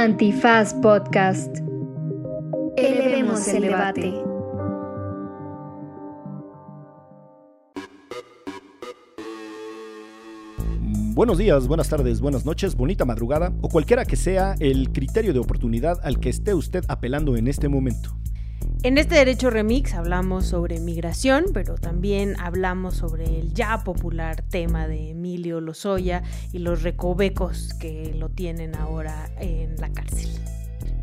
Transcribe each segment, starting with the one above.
Antifaz Podcast. Elevemos el debate. Buenos días, buenas tardes, buenas noches, bonita madrugada o cualquiera que sea el criterio de oportunidad al que esté usted apelando en este momento. En este Derecho Remix hablamos sobre migración, pero también hablamos sobre el ya popular tema de Emilio Lozoya y los recovecos que lo tienen ahora en la cárcel.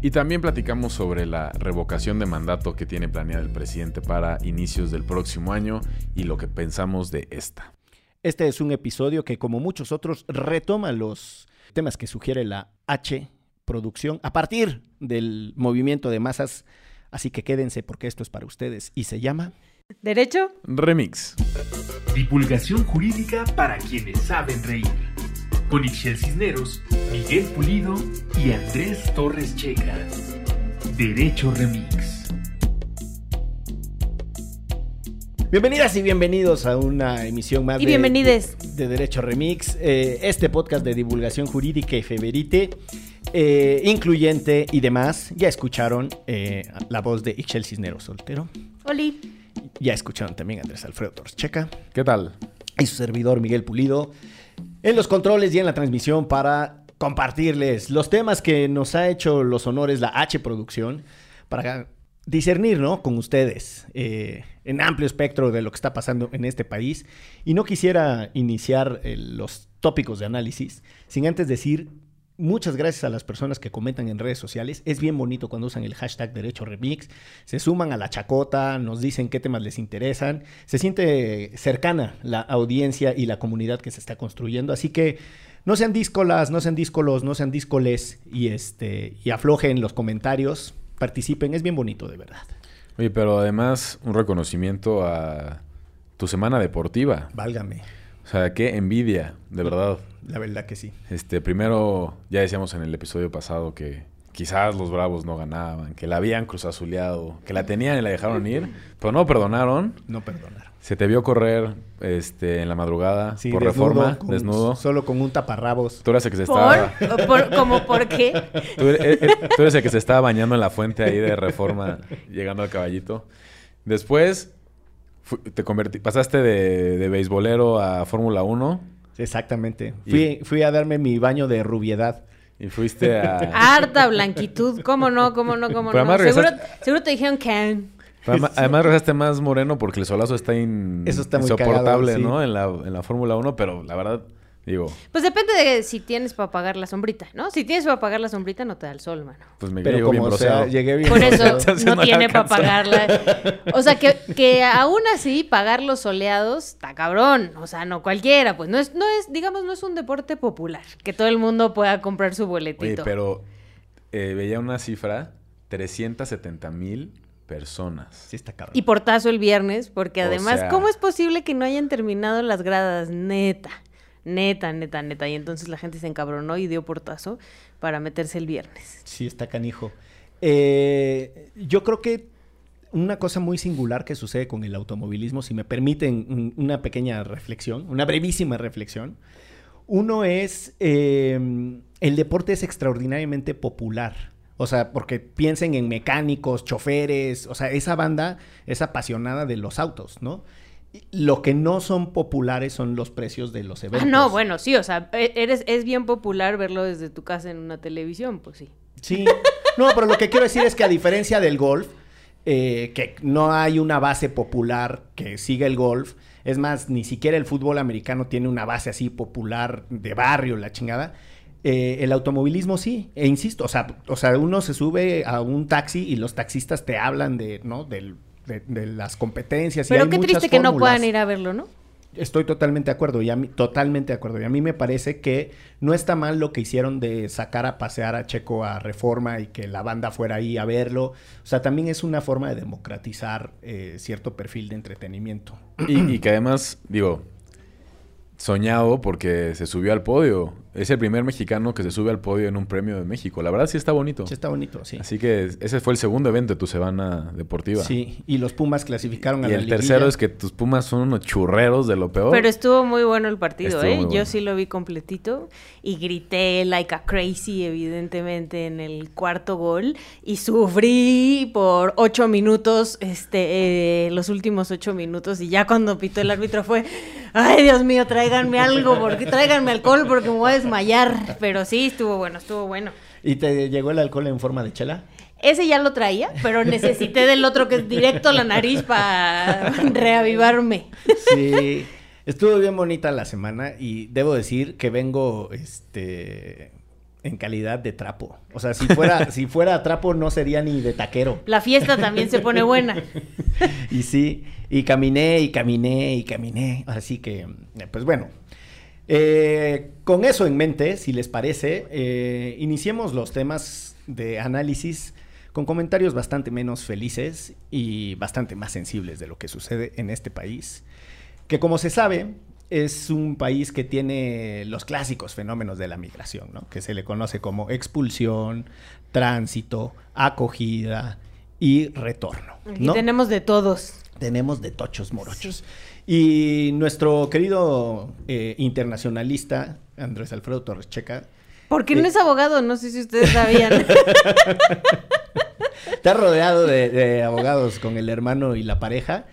Y también platicamos sobre la revocación de mandato que tiene planeada el presidente para inicios del próximo año y lo que pensamos de esta. Este es un episodio que, como muchos otros, retoma los temas que sugiere la H producción a partir del movimiento de masas. Así que quédense porque esto es para ustedes y se llama ¿Derecho? Remix. Divulgación jurídica para quienes saben reír. Con Ixel Cisneros, Miguel Pulido y Andrés Torres Checa. Derecho Remix. Bienvenidas y bienvenidos a una emisión más Y de, Derecho Remix, eh, este podcast de divulgación jurídica y feverite, eh, incluyente y demás. Ya escucharon eh, la voz de Ixchel Cisneros Soltero. Oli. Ya escucharon también a Andrés Alfredo Torres Checa ¿Qué tal? y su servidor Miguel Pulido en los controles y en la transmisión para compartirles los temas que nos ha hecho los honores la H Producción para discernir, ¿no? Con ustedes eh, en amplio espectro de lo que está pasando en este país. Y no quisiera iniciar eh, los tópicos de análisis sin antes decir muchas gracias a las personas que comentan en redes sociales. Es bien bonito cuando usan el hashtag Derecho Remix, se suman a la chacota, nos dicen qué temas les interesan. Se siente cercana la audiencia y la comunidad que se está construyendo. Así que no sean díscolas, no sean díscolos, no sean díscoles y, este, y aflojen los comentarios. Participen, es bien bonito, de verdad. Oye, pero además un reconocimiento a tu semana deportiva. Válgame, O sea, qué envidia, de verdad. la verdad que sí. Este, primero, ya decíamos en el episodio pasado que quizás los Bravos no ganaban, que la habían cruzazuleado, que la tenían y la dejaron ir, pero no perdonaron. No perdonar. Se te vio correr este, en la madrugada Sí, por desnudo, reforma, con- desnudo. Solo con un taparrabos. Tú eras el que se ¿Por? estaba... ¿Por? ¿Cómo por qué? Tú eres, eh, eh, tú eres el que se estaba bañando en la fuente ahí de reforma, llegando al caballito. Después, te convertí, pasaste de, de beisbolero a Fórmula 1 Exactamente. Fui, fui a darme mi baño de rubiedad. y fuiste a... Harta blanquitud. ¿Cómo no? ¿Cómo no? ¿Cómo Pero no? además Seguro, regresaste- seguro te dijeron que... Además, además regresaste más moreno porque el solazo está in- Eso está muy insoportable, cagado, sí. ¿no? En la, en la Fórmula 1, pero la verdad, digo, Pues depende de si tienes para pagar la sombrita, ¿no? Si tienes para pagar la sombrita, no te da el sol, mano. pues me Pero llegó bien como sea, llegué bien Por eso no no tiene para pagarla. O sea, que, que aún así pagar los soleados está cabrón. O sea, no cualquiera. Pues no es, no es, digamos, no es un deporte popular. Que todo el mundo pueda comprar su Oye, boletito. pero eh, veía una cifra, 370 mil personas. Sí está cabrón. Y portazo el viernes, porque O además, sea- ¿cómo es posible que no hayan terminado las gradas? Neta, neta, neta, neta. Y entonces la gente se encabronó y dio portazo para meterse el viernes. Sí está canijo. Eh, yo creo que una cosa muy singular que sucede con el automovilismo, si me permiten un- una pequeña reflexión, una brevísima reflexión. Uno es, eh, el deporte es extraordinariamente popular. O sea, porque piensen en mecánicos, choferes, o sea, esa banda es apasionada de los autos, ¿no? Lo que no son populares son los precios de los Ah, eventos. no, bueno, sí, o sea, e- eres, es bien popular verlo desde tu casa en una televisión, pues sí. Sí. No, pero lo que quiero decir es que a diferencia del golf, eh, que no hay una base popular que siga el golf, es más, ni siquiera el fútbol americano tiene una base así popular de barrio, la chingada. Eh, el automovilismo sí, e insisto, o sea, o sea, uno se sube a un taxi y los taxistas te hablan de, ¿no? Del- de, de las competencias. y Pero hay qué triste que no puedan ir a verlo, ¿no? Estoy totalmente de acuerdo, y a mí, totalmente de acuerdo. Y a mí me parece que no está mal lo que hicieron de sacar a pasear a Checo a Reforma y que la banda fuera ahí a verlo. O sea, también es una forma de democratizar eh, cierto perfil de entretenimiento. Y, y que además, digo, soñado porque se subió al podio. Es el primer mexicano que se sube al podio en un premio de México. La verdad sí está bonito. Sí, está bonito, sí. Así que ese fue el segundo evento de tu semana deportiva. Sí, y los Pumas clasificaron a Y la el liguilla. tercero es que tus Pumas son unos churreros de lo peor. Pero estuvo muy bueno el partido, Estuvo ¿eh? Yo bueno. sí lo vi completito y grité like a crazy, evidentemente, en el cuarto gol y sufrí por ocho minutos, este, eh, los últimos ocho minutos y ya cuando pitó el árbitro fue, ay Dios mío, tráiganme algo, porque tráiganme alcohol porque me voy a desmayar. Pero sí, estuvo bueno, estuvo bueno. ¿Y te llegó el alcohol en forma de chela? Ese ya lo traía, pero necesité del otro que es directo a la nariz para reavivarme. Sí, estuvo bien bonita la semana y debo decir que vengo este en calidad de trapo. O sea, si fuera si fuera trapo no sería ni de taquero. La fiesta también se pone buena. Y sí, y caminé y caminé y caminé. Así que, pues bueno. Eh, con eso en mente, si les parece, eh, iniciemos los temas de análisis con comentarios bastante menos felices y bastante más sensibles de lo que sucede en este país. Que como se sabe, es un país que tiene los clásicos fenómenos de la migración, ¿no? Que se le conoce como expulsión, tránsito, acogida y retorno. ¿no? tenemos de todos. Tenemos de tochos morochos. Y nuestro querido eh, internacionalista, Andrés Alfredo Torres Checa, Porque no Eh. es abogado, no sé si ustedes sabían. está rodeado de, de abogados con el hermano y la pareja.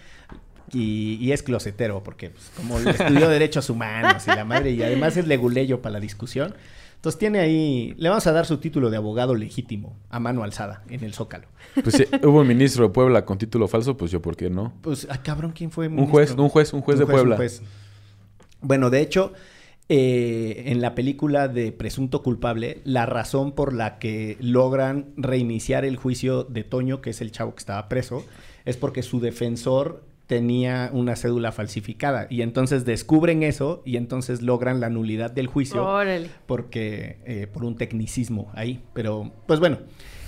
Y, y es closetero, porque pues, como estudió Derechos Humanos y la madre, y además es leguleyo para la discusión. Entonces tiene ahí, le vamos a dar su título de abogado legítimo, a mano alzada, en el Zócalo. Pues sí, hubo un ministro de Puebla con título falso, pues yo, ¿por qué no? Pues, ah, cabrón, ¿quién fue? Un juez, un juez, un juez de Puebla. Bueno, de hecho, eh, en la película de Presunto Culpable, la razón por la que logran reiniciar el juicio de Toño, que es el chavo que estaba preso, es porque su defensor tenía una cédula falsificada y entonces descubren eso y entonces logran la nulidad del juicio Órale. porque eh, por un tecnicismo ahí. Pero, pues bueno,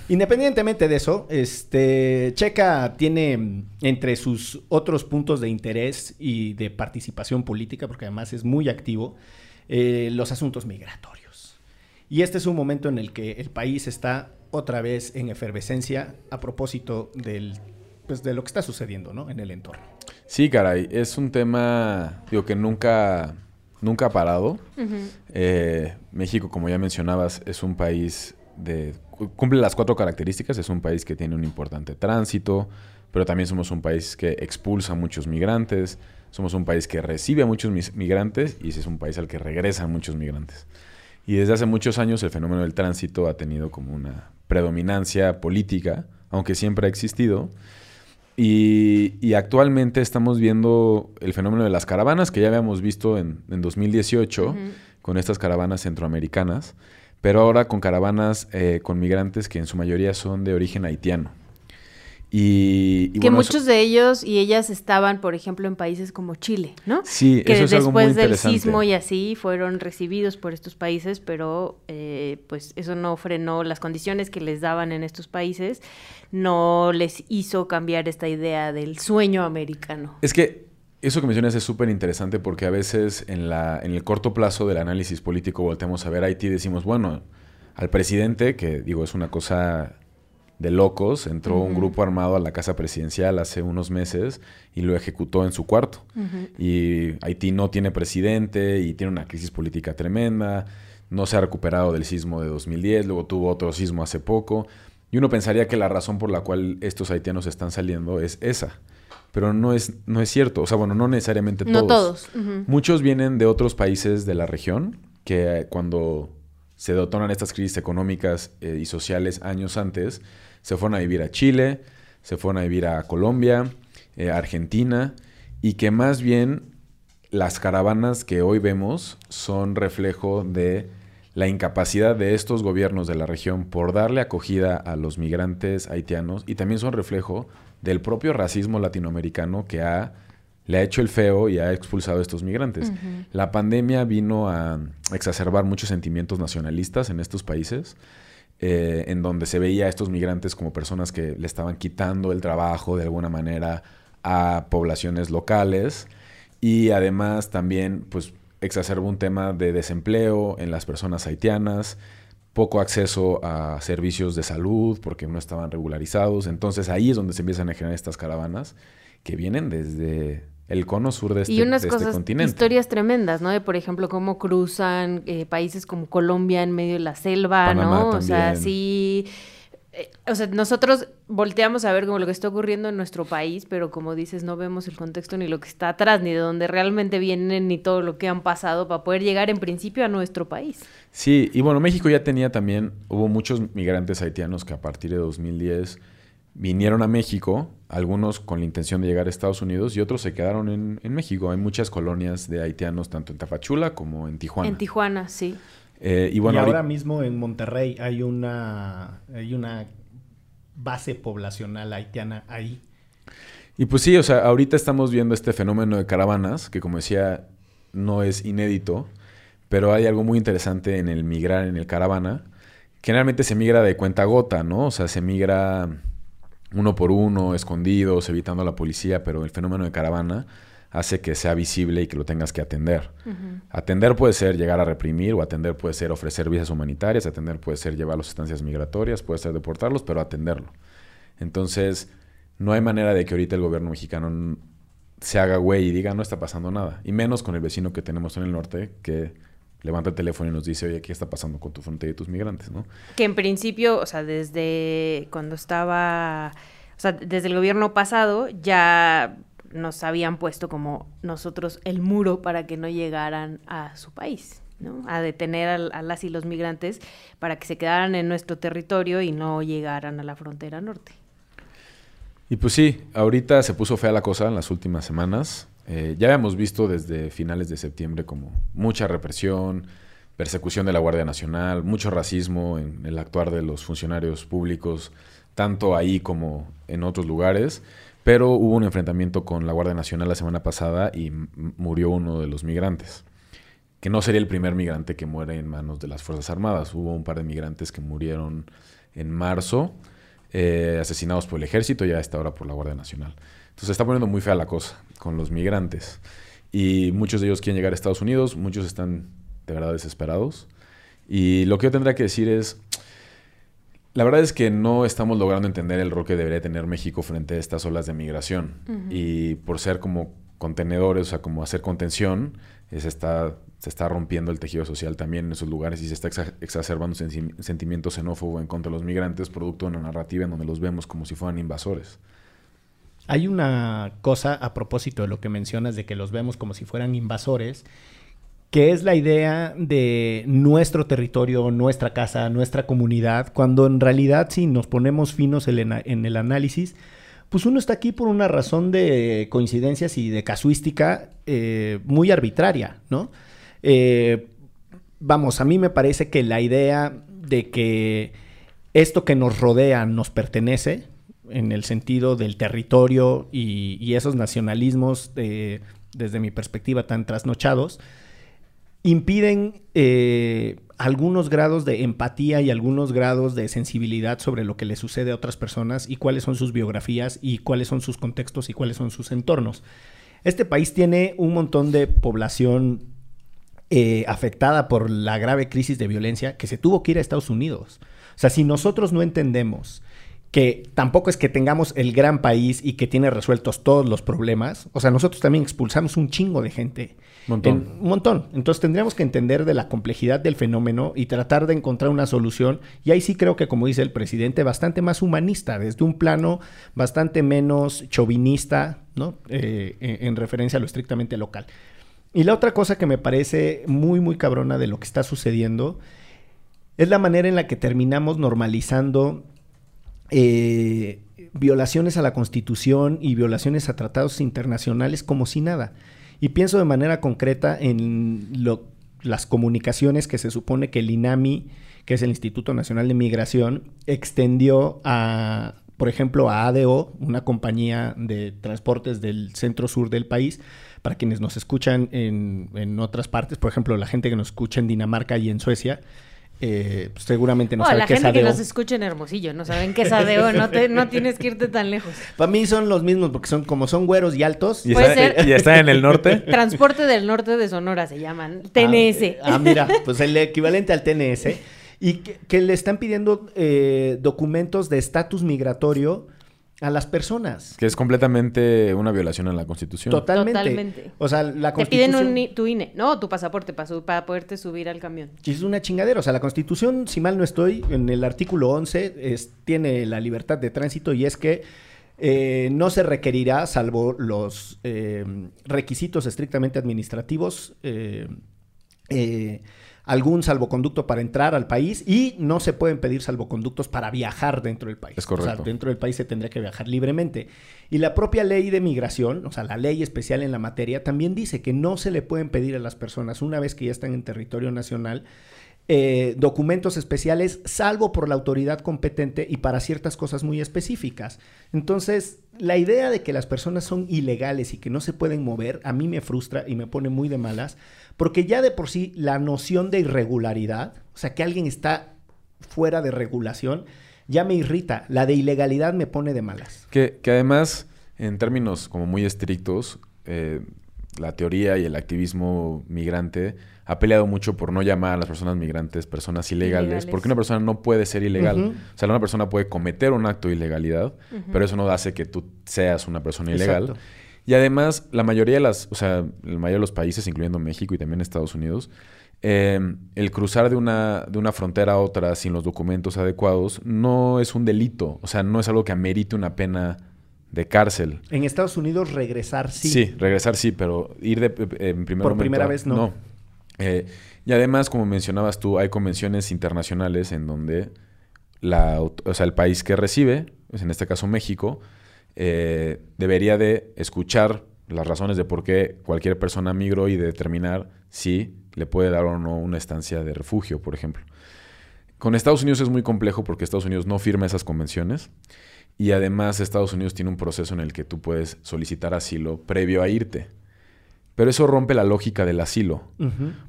independientemente de eso, este Checa tiene mm, entre sus otros puntos de interés y de participación política, porque además es muy activo, eh, los asuntos migratorios. Y este es un momento en el que el país está otra vez en efervescencia a propósito del pues de lo que está sucediendo, ¿no? En el entorno. Sí, caray, es un tema, digo, que nunca, nunca ha parado. Eh, México, como ya mencionabas, es un país de... cu- cumple las cuatro características, es un país que tiene un importante tránsito, pero también somos un país que expulsa a muchos migrantes, somos un país que recibe a muchos migrantes y es un país al que regresan muchos migrantes. Y desde hace muchos años el fenómeno del tránsito ha tenido como una predominancia política, aunque siempre ha existido. Y, y actualmente estamos viendo el fenómeno de las caravanas, que ya habíamos visto en, en 2018 con estas caravanas centroamericanas, pero ahora con caravanas eh, con migrantes que en su mayoría son de origen haitiano. Y, y que bueno, eso- muchos de ellos y ellas estaban, por ejemplo, en países como Chile, ¿no? Sí, que eso es algo muy después del sismo y así fueron recibidos por estos países, pero eh, pues eso no frenó las condiciones que les daban en estos países, no les hizo cambiar esta idea del sueño americano. Es que eso que mencionas es súper interesante porque a veces en, la, en el corto plazo del análisis político volteamos a ver Haití y decimos, bueno, al presidente, que digo es una cosa de locos, entró un grupo armado a la casa presidencial hace unos meses y lo ejecutó en su cuarto. Y Haití no tiene presidente y tiene una crisis política tremenda, no se ha recuperado del sismo de 2010, luego tuvo otro sismo hace poco. Y uno pensaría que la razón por la cual estos haitianos están saliendo es esa. Pero no es, no es cierto. O sea, bueno, no necesariamente todos. No todos. Muchos vienen de otros países de la región que cuando se detonan estas crisis económicas eh, y sociales años antes, se fueron a vivir a Chile, se fueron a vivir a Colombia, eh, Argentina, y que más bien las caravanas que hoy vemos son reflejo de la incapacidad de estos gobiernos de la región por darle acogida a los migrantes haitianos y también son reflejo del propio racismo latinoamericano que ha, le ha hecho el feo y ha expulsado a estos migrantes. La pandemia vino a exacerbar muchos sentimientos nacionalistas en estos países, eh, en donde se veía a estos migrantes como personas que le estaban quitando el trabajo de alguna manera a poblaciones locales y además también pues exacerbó un tema de desempleo en las personas haitianas, poco acceso a servicios de salud porque no estaban regularizados. Entonces ahí es donde se empiezan a generar estas caravanas que vienen desde el cono sur de este, y unas de este cosas, continente. historias tremendas, ¿no? De, por ejemplo, cómo cruzan eh, países como Colombia en medio de la selva, Panamá ¿no? O sea, sí... eh, O sea, nosotros volteamos a ver como lo que está ocurriendo en nuestro país, pero como dices, no vemos el contexto ni lo que está atrás, ni de dónde realmente vienen, ni todo lo que han pasado para poder llegar en principio a nuestro país. Sí, y bueno, México ya tenía también, hubo muchos migrantes haitianos que a partir de 2010 vinieron a México, algunos con la intención de llegar a Estados Unidos y otros se quedaron en, en México. Hay muchas colonias de haitianos tanto en Tapachula como en Tijuana. En Tijuana, sí. Eh, y Y, bueno, ahora ahorita- mismo en Monterrey hay una, hay una base poblacional haitiana ahí. Y pues sí, o sea, ahorita estamos viendo este fenómeno de caravanas, que como decía, no es inédito, pero hay algo muy interesante en el migrar en el caravana. Generalmente se migra de cuenta gota, ¿no? O sea, se migra uno por uno, escondidos, evitando a la policía, pero el fenómeno de caravana hace que sea visible y que lo tengas que atender. Atender puede ser llegar a reprimir, o atender puede ser ofrecer visas humanitarias, atender puede ser llevarlos a estancias migratorias, puede ser deportarlos, pero atenderlo. Entonces, no hay manera de que ahorita el gobierno mexicano se haga güey y diga no está pasando nada. Y menos con el vecino que tenemos en el norte que levanta el teléfono y nos dice, oye, ¿qué está pasando con tu frontera y tus migrantes? ¿no? Que en principio, o sea, desde cuando estaba, o sea, desde el gobierno pasado ya nos habían puesto como nosotros el muro para que no llegaran a su país, ¿no? A detener al- a, las y los migrantes para que se quedaran en nuestro territorio y no llegaran a la frontera norte. Y pues sí, ahorita se puso fea la cosa en las últimas semanas. Eh, ya habíamos visto desde finales de septiembre como mucha represión, persecución de la Guardia Nacional, mucho racismo en el actuar de los funcionarios públicos, tanto ahí como en otros lugares. Pero hubo un enfrentamiento con la Guardia Nacional la semana pasada y murió uno de los migrantes. Que no sería el primer migrante que muere en manos de las Fuerzas Armadas. Hubo un par de migrantes que murieron en marzo eh, asesinados por el ejército y a esta hora por la Guardia Nacional. Entonces se está poniendo muy fea la cosa con los migrantes. Y muchos de ellos quieren llegar a Estados Unidos, muchos están de verdad desesperados. Y lo que yo tendría que decir es, la verdad es que no estamos logrando entender el rol que debería tener México frente a estas olas de migración. Y por ser como contenedores, o sea, como hacer contención, se está, se está rompiendo el tejido social también en esos lugares y se está exa- exacerbando sensi- sentimiento xenófobo en contra de los migrantes, producto de una narrativa en donde los vemos como si fueran invasores. Hay una cosa a propósito de lo que mencionas de que los vemos como si fueran invasores, que es la idea de nuestro territorio, nuestra casa, nuestra comunidad, cuando en realidad si nos ponemos finos en el, análisis, pues uno está aquí por una razón de coincidencias y de casuística eh, muy arbitraria, ¿no? Eh, vamos, a mí me parece que la idea de que esto que nos rodea nos pertenece, en el sentido del territorio y, esos nacionalismos, eh, desde mi perspectiva, tan trasnochados, impiden eh, algunos grados de empatía y algunos grados de sensibilidad sobre lo que le sucede a otras personas y cuáles son sus biografías y cuáles son sus contextos y cuáles son sus entornos. Este país tiene un montón de población eh, afectada por la grave crisis de violencia que se tuvo que ir a Estados Unidos. O sea, si nosotros no entendemos que tampoco es que tengamos el gran país y que tiene resueltos todos los problemas, o sea, nosotros también expulsamos un chingo de gente. Montón. En- un montón. Entonces tendríamos que entender de la complejidad del fenómeno y tratar de encontrar una solución. Y ahí sí creo que, como dice el presidente, bastante más humanista, desde un plano bastante menos chauvinista, ¿no? Eh, en, en referencia a lo estrictamente local. Y la otra cosa que me parece muy, muy cabrona de lo que está sucediendo es la manera en la que terminamos normalizando eh, violaciones a la Constitución y violaciones a tratados internacionales como si nada. Y pienso de manera concreta en las comunicaciones que se supone que el INAMI, que es el Instituto Nacional de Migración, extendió a, por ejemplo, a ADO, una compañía de transportes del centro sur del país, para quienes nos escuchan en, en otras partes, por ejemplo, la gente que nos escucha en Dinamarca y en Suecia, eh, pues, seguramente no Oh, sabe la qué es gente que nos escucha en Hermosillo no saben qué es adeo, no, te- no tienes que irte tan lejos. Para mí son los mismos porque son como son güeros y altos. Y Puede está, ser. y está en el norte. Transporte del norte de Sonora se llaman, TNS. Ah, ah, mira, pues el equivalente al TNS. Y que, que le están pidiendo eh, documentos de estatus migratorio a las personas. Que es completamente una violación a la Constitución. Totalmente. Totalmente. O sea, la Te piden constitución... un, tu INE, no, tu pasaporte para, su- para poderte subir al camión. Es una chingadera. O sea, la Constitución, si mal no estoy, en el artículo 11 es- tiene la libertad de tránsito y es que eh, no se requerirá, salvo los eh, requisitos estrictamente administrativos, eh, eh, algún salvoconducto para entrar al país y no se pueden pedir salvoconductos para viajar dentro del país. Es O sea, correcto. dentro del país se tendría que viajar libremente. Y la propia ley de migración, o sea, la ley especial en la materia, también dice que no se le pueden pedir a las personas, una vez que ya están en territorio nacional, eh, documentos especiales, salvo por la autoridad competente y para ciertas cosas muy específicas. Entonces, la idea de que las personas son ilegales y que no se pueden mover, a mí me frustra y me pone muy de malas, porque ya de por sí la noción de irregularidad, o sea, que alguien está fuera de regulación, ya me irrita. La de ilegalidad me pone de malas. Que, que además, en términos como muy estrictos, eh, la teoría y el activismo migrante ha peleado mucho por no llamar a las personas migrantes personas ilegales, Ilegales. porque una persona no puede ser ilegal. O sea, una persona puede cometer un acto de ilegalidad, pero eso no hace que tú seas una persona ilegal. Exacto. Y además, la mayoría de las, o sea, la mayoría de los países, incluyendo México y también Estados Unidos, eh, el cruzar de una, de una frontera a otra sin los documentos adecuados no es un delito. O sea, no es algo que amerite una pena de cárcel. En Estados Unidos regresar sí. Sí, regresar sí, pero ir de, eh, en primer Por momento primera vez no. Eh, y además, como mencionabas tú, hay convenciones internacionales en donde la, o sea, el país que recibe, pues en este caso México, eh, debería de escuchar las razones de por qué cualquier persona migró y de determinar si le puede dar o no una estancia de refugio, por ejemplo. Con Estados Unidos es muy complejo porque Estados Unidos no firma esas convenciones y además Estados Unidos tiene un proceso en el que tú puedes solicitar asilo previo a irte. Pero eso rompe la lógica del asilo.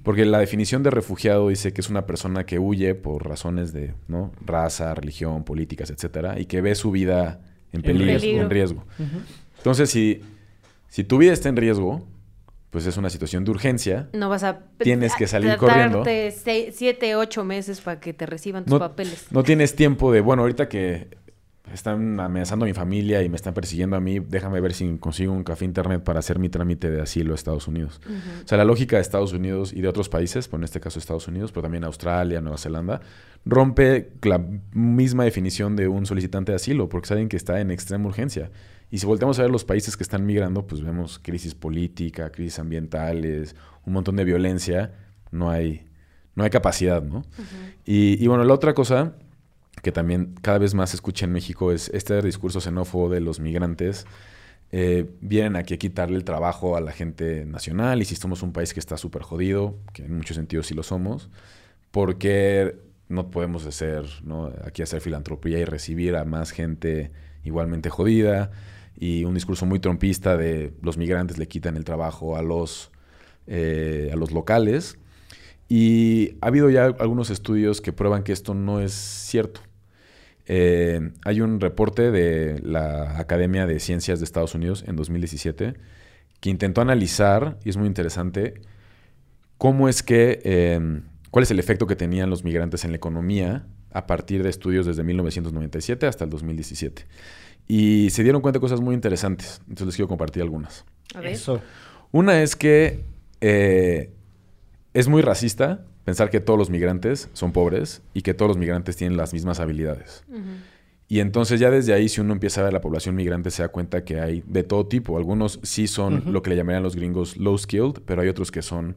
Porque la definición de refugiado dice que es una persona que huye por razones de ¿no? raza, religión, políticas, etcétera, y que ve su vida en peligro. peligro. En riesgo. Entonces, si, si tu vida está en riesgo, pues es una situación de urgencia. No vas a... Tienes que salir corriendo. se- siete, ocho meses para que te reciban tus No, papeles. no tienes tiempo de, bueno, ahorita que están amenazando a mi familia y me están persiguiendo a mí, déjame ver si consigo un café internet para hacer mi trámite de asilo a Estados Unidos. O sea, la lógica de Estados Unidos y de otros países, pues en este caso Estados Unidos, pero también Australia, Nueva Zelanda, rompe la misma definición de un solicitante de asilo, porque saben que está en extrema urgencia. Y si volteamos a ver los países que están migrando, pues vemos crisis política, crisis ambientales, un montón de violencia, no hay, no hay capacidad, ¿no? y, y bueno, la otra cosa que también cada vez más se escucha en México es este discurso xenófobo de los migrantes. eh, vienen aquí a quitarle el trabajo a la gente nacional y si somos un país que está súper jodido, que en muchos sentidos sí lo somos, porque no podemos hacer, ¿no? aquí hacer filantropía y recibir a más gente igualmente jodida y un discurso muy trompista de los migrantes le quitan el trabajo a los, eh, a los locales. Y ha habido ya algunos estudios que prueban que esto no es cierto. Eh, hay un reporte de la Academia de Ciencias de Estados Unidos en 2017 que intentó analizar, y es muy interesante, cómo es que, eh, cuál es el efecto que tenían los migrantes en la economía a partir de estudios desde 1997 hasta el 2017. Y se dieron cuenta de cosas muy interesantes. Entonces les quiero compartir algunas. A ver. Eso. Una es que eh, es muy racista pensar que todos los migrantes son pobres y que todos los migrantes tienen las mismas habilidades. Y entonces ya desde ahí, si uno empieza a ver la población migrante, se da cuenta que hay de todo tipo. Algunos sí son lo que le llamarían los gringos low skilled, pero hay otros que son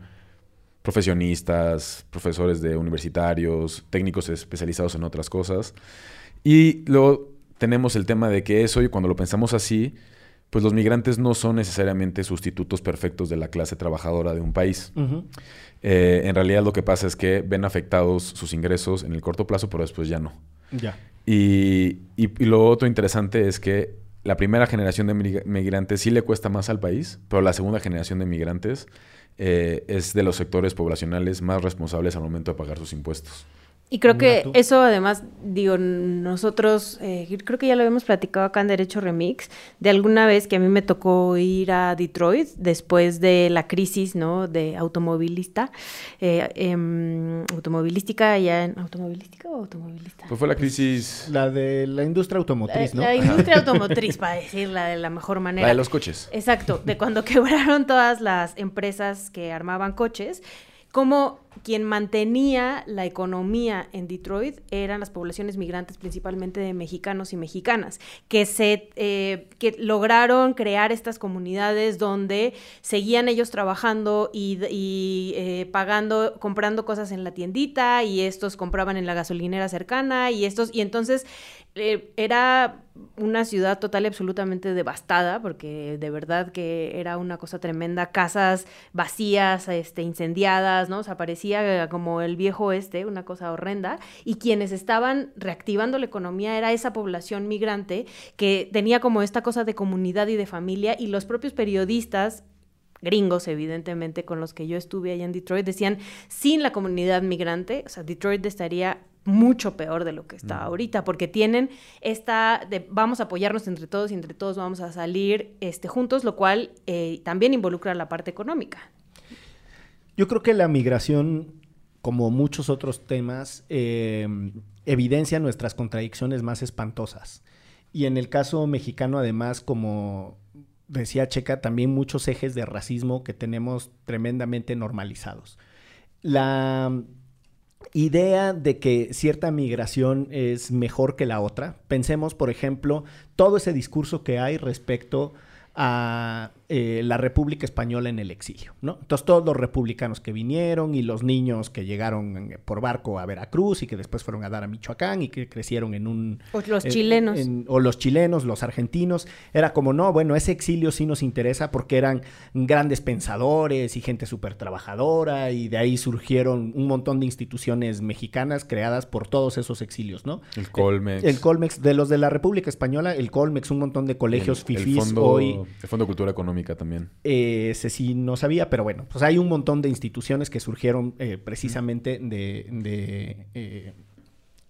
profesionistas, profesores de universitarios, técnicos especializados en otras cosas. Y luego tenemos el tema de que eso, y cuando lo pensamos así, pues los migrantes no son necesariamente sustitutos perfectos de la clase trabajadora de un país. Eh, en realidad lo que pasa es que ven afectados sus ingresos en el corto plazo, pero después ya no. Ya. Y, y- y lo otro interesante es que la primera generación de migra- migrantes sí le cuesta más al país, pero la segunda generación de migrantes eh, es de los sectores poblacionales más responsables al momento de pagar sus impuestos. Y creo que tú. eso además, digo, nosotros, eh, creo que ya lo habíamos platicado acá en Derecho Remix, de alguna vez que a mí me tocó ir a Detroit después de la crisis, ¿no? De automovilista, eh, em, automovilística, ya en, ¿automovilística o automovilista? Pues fue la crisis... La de la industria automotriz, ¿no? La industria automotriz, para decirla de la mejor manera. La de los coches. Exacto, de cuando quebraron todas las empresas que armaban coches, como quien mantenía la economía en Detroit eran las poblaciones migrantes, principalmente de mexicanos y mexicanas, que se eh, que lograron crear estas comunidades donde seguían ellos trabajando y, y, eh, pagando, comprando cosas en la tiendita, y estos compraban en la gasolinera cercana, y estos, y entonces eh, era una ciudad total y absolutamente devastada, porque de verdad que era una cosa tremenda, casas vacías, este, incendiadas, ¿no? O sea, parecía como el viejo este, una cosa horrenda, y quienes estaban reactivando la economía era esa población migrante que tenía como esta cosa de comunidad y de familia, y los propios periodistas gringos, evidentemente, con los que yo estuve allá en Detroit, decían, sin la comunidad migrante, o sea, Detroit estaría mucho peor de lo que está ahorita, porque tienen esta de vamos a apoyarnos entre todos y entre todos vamos a salir este, juntos, lo cual eh, también involucra la parte económica. Yo creo que la migración, como muchos otros temas, eh, evidencia nuestras contradicciones más espantosas. Y en el caso mexicano, además, como decía Checa, también muchos ejes de racismo que tenemos tremendamente normalizados. La idea de que cierta migración es mejor que la otra. Pensemos, por ejemplo, todo ese discurso que hay respecto a eh, la República Española en el exilio, ¿no? Entonces todos los republicanos que vinieron y los niños que llegaron por barco a Veracruz y que después fueron a dar a Michoacán y que crecieron en un... O los eh, chilenos. en- o los chilenos, los argentinos, era como, no, bueno, ese exilio sí nos interesa porque eran grandes pensadores y gente súper trabajadora y de ahí surgieron un montón de instituciones mexicanas creadas por todos esos exilios, ¿no? El Colmex. El Colmex, de los de la República Española, el Colmex, un montón de colegios el, el fifís fondo, hoy. El Fondo de Cultura Económica también. Eh, ese sí no sabía, pero bueno, pues hay un montón de instituciones que surgieron eh, precisamente de, de, eh,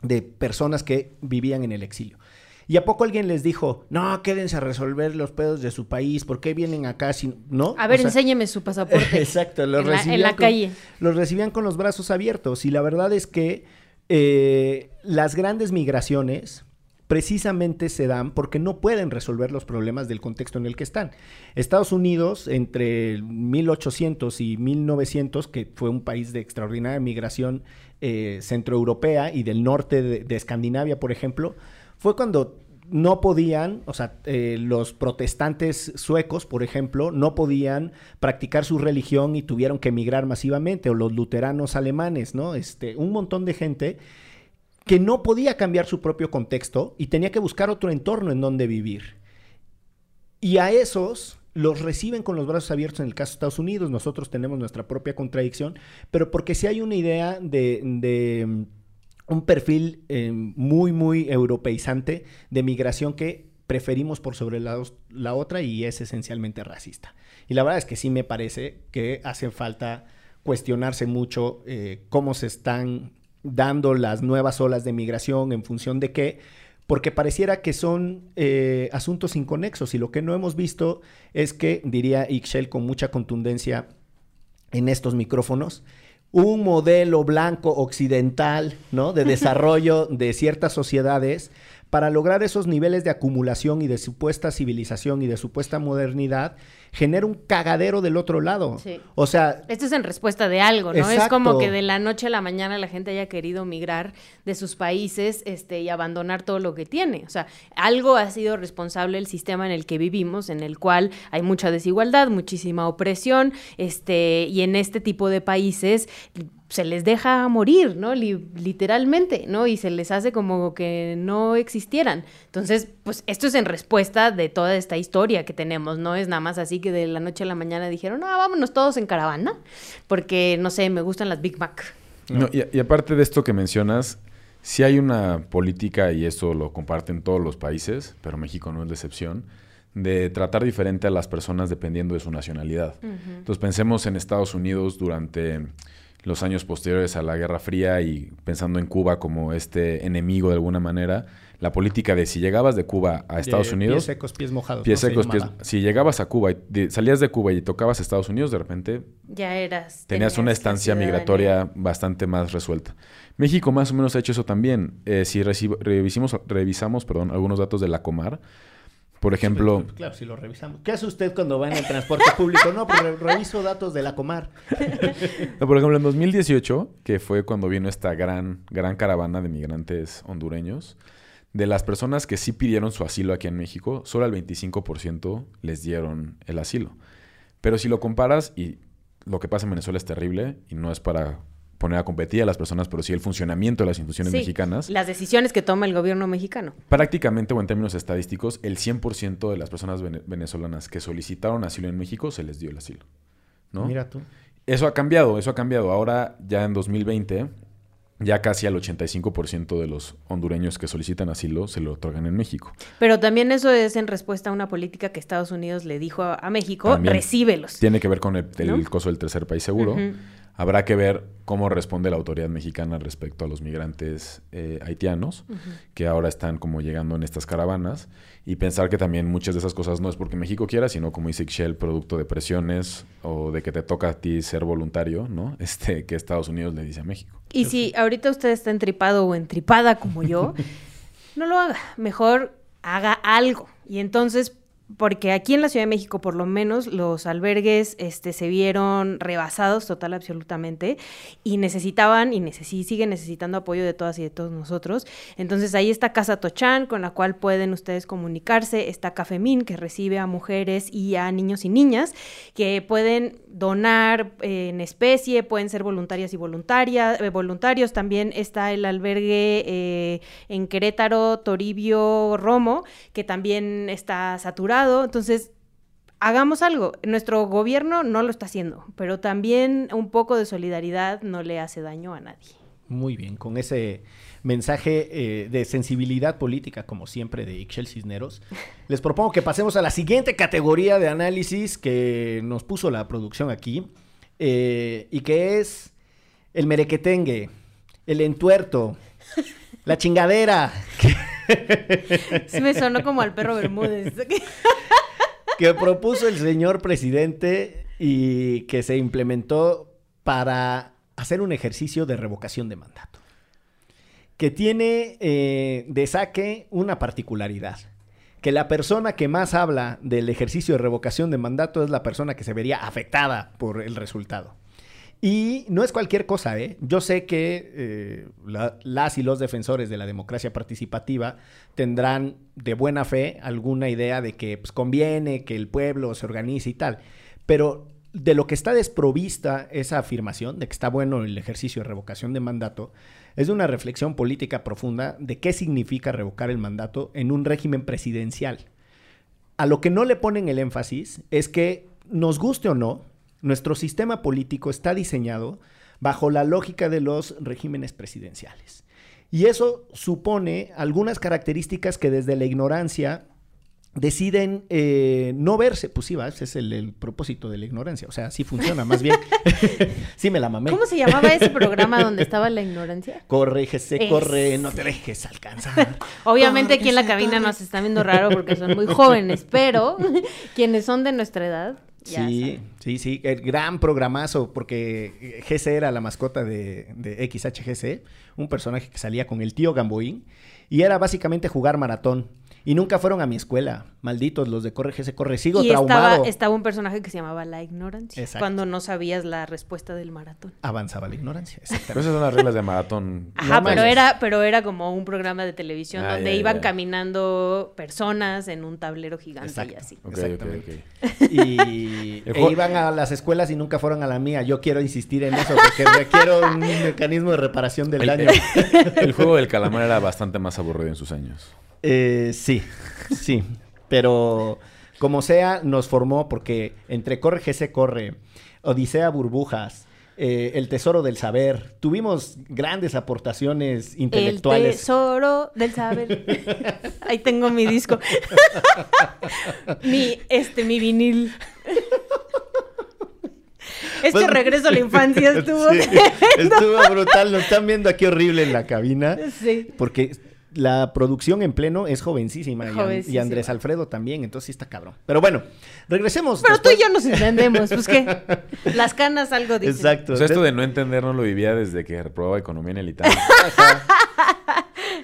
de personas que vivían en el exilio. ¿Y a poco alguien les dijo, no, quédense a resolver los pedos de su país, ¿por qué vienen acá si no? A ver, O sea, enséñeme su pasaporte. Exacto, los en la, en recibían la con- calle. los recibían con los brazos abiertos. Y la verdad es que eh, las grandes migraciones precisamente se dan porque no pueden resolver los problemas del contexto en el que están. Estados Unidos, entre el 1800 y 1900, que fue un país de extraordinaria migración eh, centroeuropea y del norte de, de Escandinavia, por ejemplo, fue cuando no podían, o sea, eh, los protestantes suecos, por ejemplo, no podían practicar su religión y tuvieron que emigrar masivamente, o los luteranos alemanes, ¿no? Este, un montón de gente que no podía cambiar su propio contexto y tenía que buscar otro entorno en donde vivir. Y a esos los reciben con los brazos abiertos en el caso de Estados Unidos, nosotros tenemos nuestra propia contradicción, pero porque si hay una idea de, de mm, un perfil eh, muy, muy europeizante de migración que preferimos por sobre la otra y es esencialmente racista. Y la verdad es que sí me parece que hace falta cuestionarse mucho eh, cómo se están dando las nuevas olas de migración en función de qué, porque pareciera que son eh, asuntos inconexos y lo que no hemos visto es que, diría Ixchel con mucha contundencia en estos micrófonos, un modelo blanco occidental, ¿no? De desarrollo de ciertas sociedades para lograr esos niveles de acumulación y de supuesta civilización y de supuesta modernidad, genera un cagadero del otro lado. Sí. O sea, Esto es en respuesta de algo, ¿no? Es como que de la noche a la mañana la gente haya querido migrar de sus países este, y abandonar todo lo que tiene. O sea, algo ha sido responsable el sistema en el que vivimos, en el cual hay mucha desigualdad, muchísima opresión, este, y en este tipo de países se les deja morir, ¿no? Li- literalmente, ¿no? Y se les hace como que no existieran. Entonces, pues esto es en respuesta de toda esta historia que tenemos, no es nada más así que de la noche a la mañana dijeron, ah, vámonos todos en caravana, porque, no sé, me gustan las Big Mac. No, y, y aparte de esto que mencionas, sí hay una política, y esto lo comparten todos los países, pero México no es la excepción, de tratar diferente a las personas dependiendo de su nacionalidad. Entonces pensemos en Estados Unidos durante los años posteriores a la Guerra Fría y pensando en Cuba como este enemigo de alguna manera, la política de si llegabas de Cuba a Estados De Unidos, Pies secos, pies mojados. pies secos, pies- si llegabas a Cuba y de- salías de Cuba y tocabas a Estados Unidos, de repente Ya eras. tenías una estancia migratoria bastante más resuelta. México más o menos ha hecho eso también. Eh, si revisimos, revisamos perdón, algunos datos de la Comar, por ejemplo, Claro, si lo revisamos. ¿Qué hace usted cuando va en el transporte público? No, pero reviso datos de la Comar. No, por ejemplo, en 2018, que fue cuando vino esta gran, gran caravana de migrantes hondureños, de las personas que sí pidieron su asilo aquí en México, solo al 25% les dieron el asilo. Pero si lo comparas, y lo que pasa en Venezuela es terrible, y no es para poner a competir a las personas, pero sí el funcionamiento de las instituciones Sí, mexicanas, Las decisiones que toma el gobierno mexicano. prácticamente, o en términos estadísticos, el 100% de las personas vene- venezolanas que solicitaron asilo en México se les dio el asilo. ¿no? Mira tú. Eso ha cambiado, eso ha cambiado. Ahora, ya en 2020, ya casi al 85% de los hondureños que solicitan asilo se lo otorgan en México. Pero también eso es en respuesta a una política que Estados Unidos le dijo a, a México, También recíbelos. Tiene que ver con el, el ¿No? coso del tercer país seguro. Ujú. Habrá que ver cómo responde la autoridad mexicana respecto a los migrantes eh, haitianos, que ahora están como llegando en estas caravanas, y pensar que también muchas de esas cosas no es porque México quiera, sino como dice Ixchel, producto de presiones o de que te toca a ti ser voluntario, ¿no? Este, que Estados Unidos le dice a México. Y si ahorita usted está entripado o entripada como yo, no lo haga. Mejor haga algo. Y entonces, porque aquí en la Ciudad de México, por lo menos, los albergues este, se vieron rebasados total absolutamente y necesitaban y necesi- siguen necesitando apoyo de todas y de todos nosotros. Entonces ahí está Casa Tochán, con la cual pueden ustedes comunicarse. Está Cafemín, que recibe a mujeres y a niños y niñas, que pueden donar en especie, pueden ser voluntarias y voluntarias, eh, voluntarios. También está el albergue eh, en Querétaro, Toribio, Romo, que también está saturado. Entonces, hagamos algo. Nuestro gobierno no lo está haciendo, pero también un poco de solidaridad no le hace daño a nadie. Muy bien, con ese mensaje eh, de sensibilidad política, como siempre, de Ixchel Cisneros, les propongo que pasemos a la siguiente categoría de análisis que nos puso la producción aquí, eh, y que es el merequetengue, el entuerto, la chingadera, Sí me sonó como al perro Bermúdez. que propuso el señor presidente y que se implementó para hacer un ejercicio de revocación de mandato. Que tiene eh, de saque una particularidad. Que la persona que más habla del ejercicio de revocación de mandato es la persona que se vería afectada por el resultado. Y no es cualquier cosa, ¿eh? Yo sé que eh, la- las y los defensores de la democracia participativa tendrán de buena fe alguna idea de que pues, conviene que el pueblo se organice y tal. Pero de lo que está desprovista esa afirmación, de que está bueno el ejercicio de revocación de mandato, es de una reflexión política profunda de qué significa revocar el mandato en un régimen presidencial. A lo que no le ponen el énfasis es que, nos guste o no, nuestro sistema político está diseñado bajo la lógica de los regímenes presidenciales. Y eso supone algunas características que desde la ignorancia deciden eh, no verse. Pues sí, va, ese es el, el propósito de la ignorancia. O sea, sí funciona, más bien. sí me la mamé. ¿Cómo se llamaba ese programa donde estaba la ignorancia? Es- corre, no te dejes alcanzar. Obviamente aquí en la cabina nos están viendo raro porque son muy jóvenes, pero quienes son de nuestra edad, Sí, sí, sí, el gran programazo, porque GC era la mascota de, de XHGC, un personaje que salía con el tío Gamboín, y era básicamente jugar maratón. Y nunca fueron a mi escuela, malditos los de Corre GC Corre, sigo y traumado. estaba, estaba un personaje que se llamaba La Ignorancia, Exacto. cuando no sabías la respuesta del maratón. Avanzaba la ignorancia, Pero exactamente. esas son las reglas de maratón. Ajá, No pero era, pero era como un programa de televisión Ah, donde ya, iban ya. caminando personas en un tablero gigante y así. Exactamente. Y e iban a las escuelas y nunca fueron a la mía. Yo quiero insistir en eso porque requiero un mecanismo de reparación del El, daño. el- el juego del calamar era bastante más aburrido en sus años. Eh, sí, sí. Pero como sea, nos formó porque entre Corre GC Corre, Odisea Burbujas, eh, El Tesoro del Saber, tuvimos grandes aportaciones El intelectuales. tesoro del saber. Ahí tengo mi disco. mi, este, mi vinil. Este Pues- regreso a la infancia estuvo. Sí, estuvo brutal. Lo están viendo aquí horrible en la cabina. Sí. Porque la producción en pleno es jovencísima. y. Andrés Alfredo también. Entonces sí está cabrón. Pero bueno, regresemos. Pero tú y yo nos entendemos, pues qué. Las canas algo dicen. Exacto. O sea, esto de no entender no lo vivía desde que reprobaba economía en el Italia.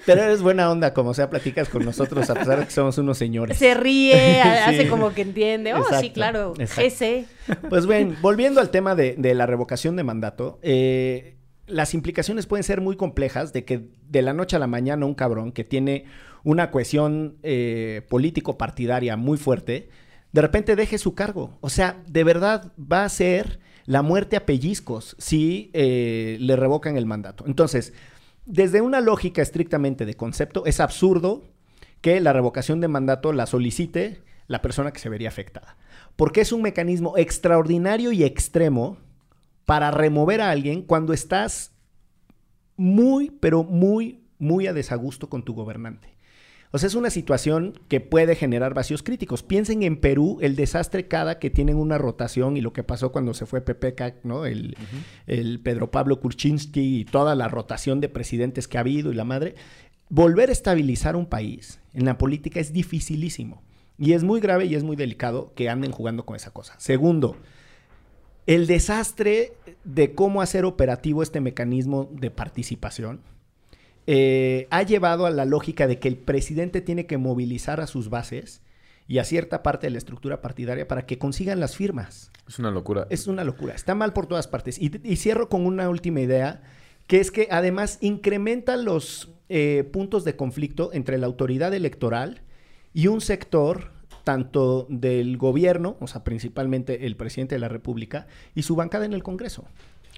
Pero eres buena onda, como sea, platicas con nosotros a pesar de que somos unos señores. Se ríe, Sí. hace como que entiende. Oh, sí, claro. exacto. Ese. Pues bien, volviendo al tema de, de la revocación de mandato, eh, las implicaciones pueden ser muy complejas de que de la noche a la mañana un cabrón que tiene una cohesión eh, político-partidaria muy fuerte, de repente deje su cargo. O sea, de verdad va a ser la muerte a pellizcos si eh, le revocan el mandato. Entonces, desde una lógica estrictamente de concepto, es absurdo que la revocación de mandato la solicite la persona que se vería afectada. Porque es un mecanismo extraordinario y extremo para remover a alguien cuando estás muy, pero muy, muy a desagusto con tu gobernante. O sea, es una situación que puede generar vacíos críticos. Piensen en Perú, el desastre cada que tienen una rotación y lo que pasó cuando se fue Pepeca, ¿no? El, el Pedro Pablo Kurczynski y toda la rotación de presidentes que ha habido y la madre. Volver a estabilizar un país en la política es dificilísimo. Y es muy grave y es muy delicado que anden jugando con esa cosa. Segundo, el desastre de cómo hacer operativo este mecanismo de participación eh, ha llevado a la lógica de que el presidente tiene que movilizar a sus bases y a cierta parte de la estructura partidaria para que consigan las firmas. Es una locura. Es una locura, está mal por todas partes. Y, y cierro con una última idea, que es que además incrementa los eh, puntos de conflicto entre la autoridad electoral y un sector tanto del gobierno, o sea, principalmente el presidente de la República, y su bancada en el Congreso.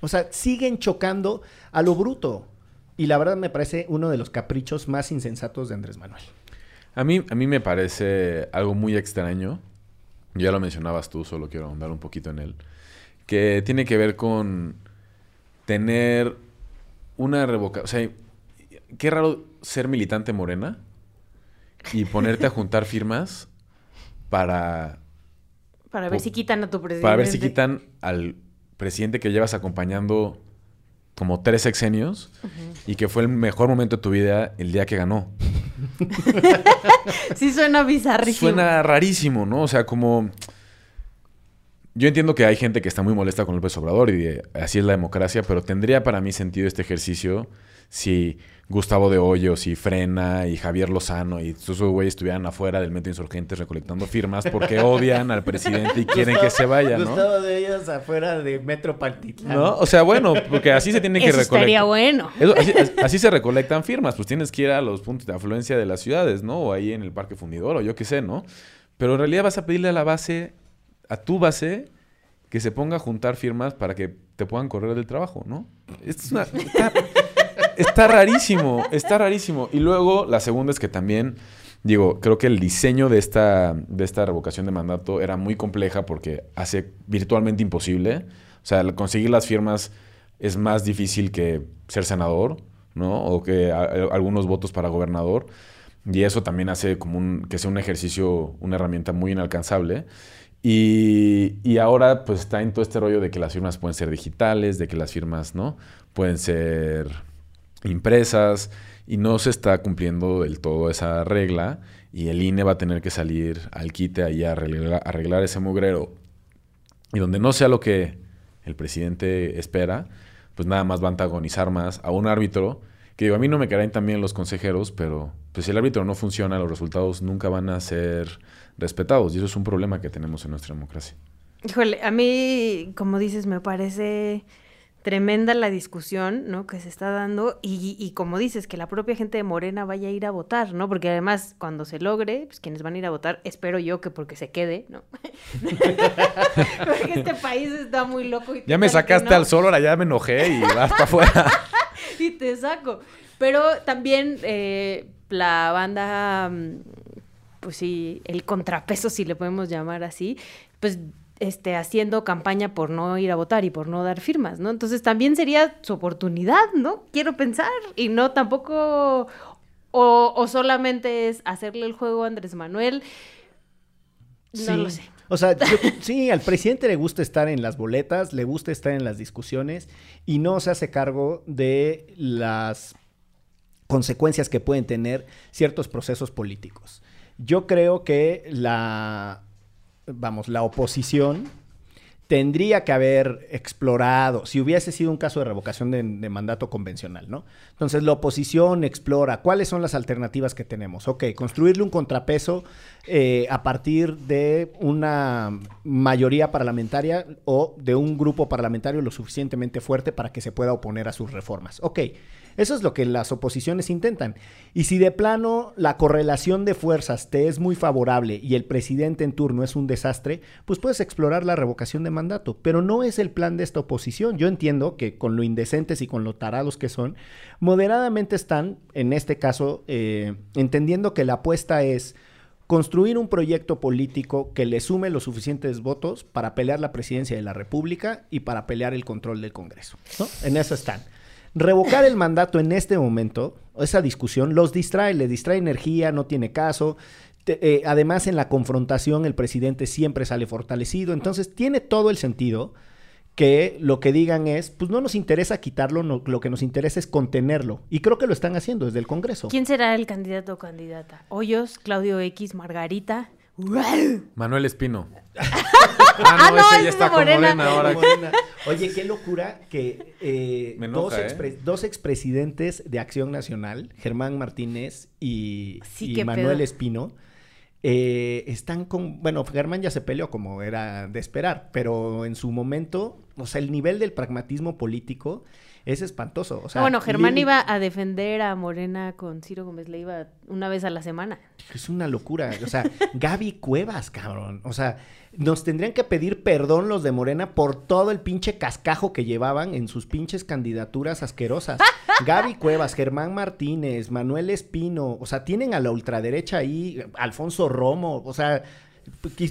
O sea, siguen chocando a lo bruto. Y la verdad me parece uno de los caprichos más insensatos de Andrés Manuel. A mí, a mí me parece algo muy extraño. Ya lo mencionabas tú, solo quiero ahondar un poquito en él. Que tiene que ver con tener una revocación. O sea, qué raro ser militante morena y ponerte a juntar firmas para, Para ver si quitan a tu presidente. para ver si quitan al presidente que llevas acompañando como tres sexenios y que fue el mejor momento de tu vida el día que ganó. Sí suena bizarrísimo. Suena rarísimo, ¿no? O sea, como... Yo entiendo que hay gente que está muy molesta con López Obrador y de- así es la democracia, pero tendría para mí sentido este ejercicio si Gustavo de Hoyos y Frena y Javier Lozano y todos esos güeyes estuvieran afuera del metro insurgentes recolectando firmas porque odian al presidente y quieren que se vaya, ¿no? Gustavo de ellos afuera de Metro Partitlán. ¿No? O sea, bueno, porque así se tiene que Eso estaría recolectar. bueno. Eso, así, así se recolectan firmas, pues tienes que ir a los puntos de afluencia de las ciudades, ¿no? O ahí en el Parque Fundidor, o yo qué sé, ¿no? Pero en realidad vas a pedirle a la base, a tu base, que se ponga a juntar firmas para que te puedan correr del trabajo, ¿no? Esto es una- está, está rarísimo, está rarísimo. Y luego la segunda es que también, digo, creo que el diseño de esta, de esta revocación de mandato era muy compleja porque hace virtualmente imposible. O sea, conseguir las firmas es más difícil que ser senador, ¿no? O que algunos votos para gobernador. Y eso también hace como un, que sea un ejercicio, una herramienta muy inalcanzable. Y, y ahora pues está en todo este rollo de que las firmas pueden ser digitales, de que las firmas, ¿no? Pueden ser impresas y no se está cumpliendo del todo esa regla y el INE va a tener que salir al quite ahí a arreglar, ese mugrero. Y donde no sea lo que el presidente espera, pues nada más va a antagonizar más a un árbitro que digo, a mí no me caen también los consejeros, pero pues si el árbitro no funciona, los resultados nunca van a ser respetados y eso es un problema que tenemos en nuestra democracia. Híjole, a mí, como dices, me parece tremenda la discusión, ¿no? Que se está dando y, y como dices, que la propia gente de Morena vaya a ir a votar, ¿no? Porque además, cuando se logre, pues quienes van a ir a votar, espero yo que porque se quede, ¿no? porque este país está muy loco. Y Ya me sacaste no. al sol, ahora ya me enojé y vas para afuera. y te saco. Pero también eh, la banda, mm, pues sí, el contrapeso, si le podemos llamar así, pues este, haciendo campaña por no ir a votar y por no dar firmas, ¿no? Entonces también sería su oportunidad, ¿no? Quiero pensar. Y no tampoco, o, o solamente es hacerle el juego a Andrés Manuel. No Sí. lo sé. O sea, yo- sí, al presidente le gusta estar en las boletas, le gusta estar en las discusiones y no se hace cargo de las consecuencias que pueden tener ciertos procesos políticos. Yo creo que la, vamos, la oposición tendría que haber explorado, si hubiese sido un caso de revocación de, mandato convencional, ¿no? Entonces la oposición explora cuáles son las alternativas que tenemos. Ok, construirle un contrapeso eh, a partir de una mayoría parlamentaria o de un grupo parlamentario lo suficientemente fuerte para que se pueda oponer a sus reformas. Ok, eso es lo que las oposiciones intentan. Y si de plano la correlación de fuerzas te es muy favorable y el presidente en turno es un desastre, pues puedes explorar la revocación de mandato. Pero no es el plan de esta oposición. Yo entiendo que con lo indecentes y con lo tarados que son, moderadamente están, en este caso, eh, entendiendo que la apuesta es construir un proyecto político que le sume los suficientes votos para pelear la presidencia de la República y para pelear el control del Congreso. En eso están. Revocar el mandato en este momento, esa discusión, los distrae, le distrae energía, no tiene caso. Te- eh, además, en la confrontación, el presidente siempre sale fortalecido. Entonces, tiene todo el sentido que lo que digan es, pues no nos interesa quitarlo, no- lo que nos interesa es contenerlo. Y creo que lo están haciendo desde el Congreso. ¿Quién será el candidato o candidata? Hoyos, Claudio X, Margarita. Manuel Espino. ah, no, no, ese ese ya es está con Morena. Morena ahora. Morena. Oye, qué locura que eh, dos, expre- dos expresidentes de Acción Nacional, Germán Martínez y, Sí, y qué Manuel pedo. Espino, eh, están con... Bueno, Germán ya se peleó como era de esperar, pero en su momento, o sea, el nivel del pragmatismo político es espantoso. O sea, Ah, bueno, Germán iba a defender a Morena con Ciro Gómez Leiva una vez a la semana. Es una locura. O sea, Gaby Cuevas, cabrón. O sea, nos tendrían que pedir perdón los de Morena por todo el pinche cascajo que llevaban en sus pinches candidaturas asquerosas. Gaby Cuevas, Germán Martínez, Manuel Espino. O sea, tienen a la ultraderecha ahí, Alfonso Romo. O sea,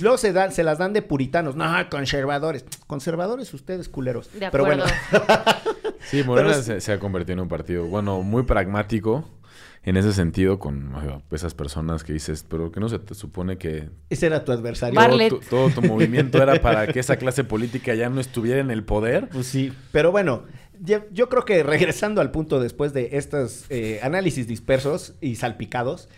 luego se, dan, se las dan de puritanos. No, conservadores. Conservadores ustedes, culeros. De Pero bueno, Sí, Morena es- se, se ha convertido en un partido, bueno, muy pragmático en ese sentido con esas personas que dices, pero que no se te supone que ese era tu adversario. Todo tu, todo tu movimiento era para que esa clase política ya no estuviera en el poder. Pues sí, pero bueno, yo creo que regresando al punto después de estos eh, análisis dispersos y salpicados,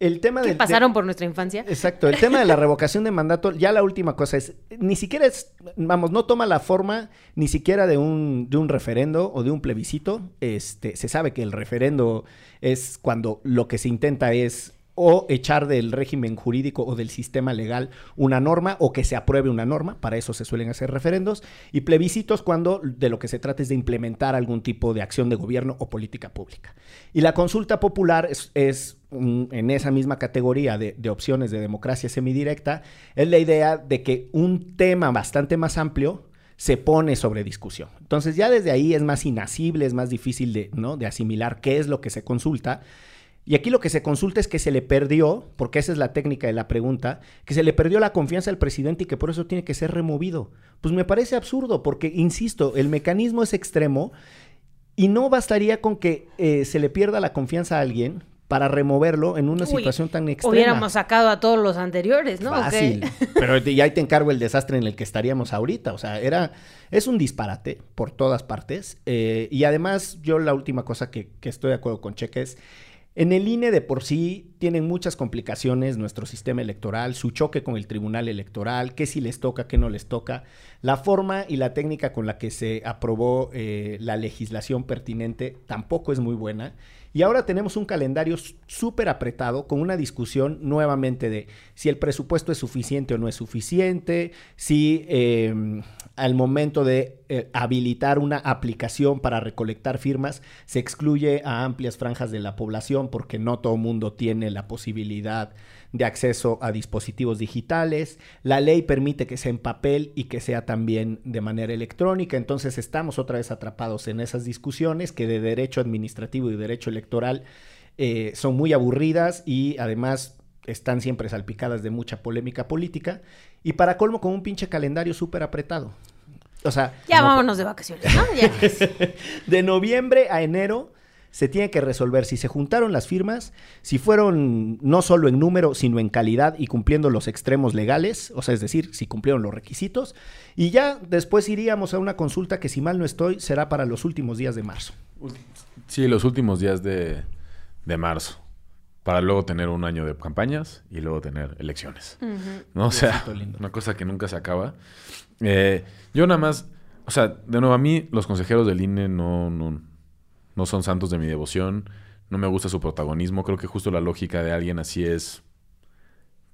el tema ¿Qué del... pasaron de- por nuestra infancia? Exacto, el tema de la revocación de mandato, ya la última cosa es, ni siquiera es, vamos, no toma la forma ni siquiera de un, de un referendo o de un plebiscito. Este, se sabe que el referendo es cuando lo que se intenta es o echar del régimen jurídico o del sistema legal una norma o que se apruebe una norma, para eso se suelen hacer referendos, y plebiscitos cuando de lo que se trata es de implementar algún tipo de acción de gobierno o política pública. Y la consulta popular es, es, en esa misma categoría de, de opciones de democracia semidirecta, es la idea de que un tema bastante más amplio se pone sobre discusión. Entonces ya desde ahí es más inasible, es más difícil de, ¿no? de asimilar qué es lo que se consulta. Y aquí lo que se consulta es que se le perdió, porque esa es la técnica de la pregunta, que se le perdió la confianza al presidente y que por eso tiene que ser removido. Pues me parece absurdo, porque, insisto, el mecanismo es extremo y no bastaría con que eh, se le pierda la confianza a alguien para removerlo en una Uy, situación tan extrema. Hubiéramos sacado a todos los anteriores, ¿no? Fácil. Pero ya ahí te encargo el desastre en el que estaríamos ahorita. O sea, era, es un disparate por todas partes. Eh, y además, yo la última cosa que, que estoy de acuerdo con Cheque es, en el INE de por sí tienen muchas complicaciones nuestro sistema electoral, su choque con el tribunal electoral, qué si les toca, qué no les toca, la forma y la técnica con la que se aprobó eh, la legislación pertinente tampoco es muy buena. Y ahora tenemos un calendario súper apretado con una discusión nuevamente de si el presupuesto es suficiente o no es suficiente, si eh, al momento de eh, habilitar una aplicación para recolectar firmas se excluye a amplias franjas de la población porque no todo mundo tiene la posibilidad de acceso a dispositivos digitales. La ley permite que sea en papel y que sea también de manera electrónica. Entonces estamos otra vez atrapados en esas discusiones que de derecho administrativo y derecho electoral eh, son muy aburridas y además están siempre salpicadas de mucha polémica política. Y para colmo con un pinche calendario súper apretado. O sea, Ya no- vámonos de vacaciones, ¿no? Ya. de noviembre a enero se tiene que resolver si se juntaron las firmas, si fueron no solo en número, sino en calidad y cumpliendo los extremos legales, o sea, es decir, si cumplieron los requisitos. Y ya después iríamos a una consulta que, si mal no estoy, será para los últimos días de marzo. Sí, los últimos días de, de marzo. Para luego tener un año de campañas y luego tener elecciones. ¿No? O sea, una cosa que nunca se acaba. Eh, yo nada más, o sea, de nuevo, a mí los consejeros del INE no, no, no son santos de mi devoción. No me gusta su protagonismo. Creo que justo la lógica de alguien así es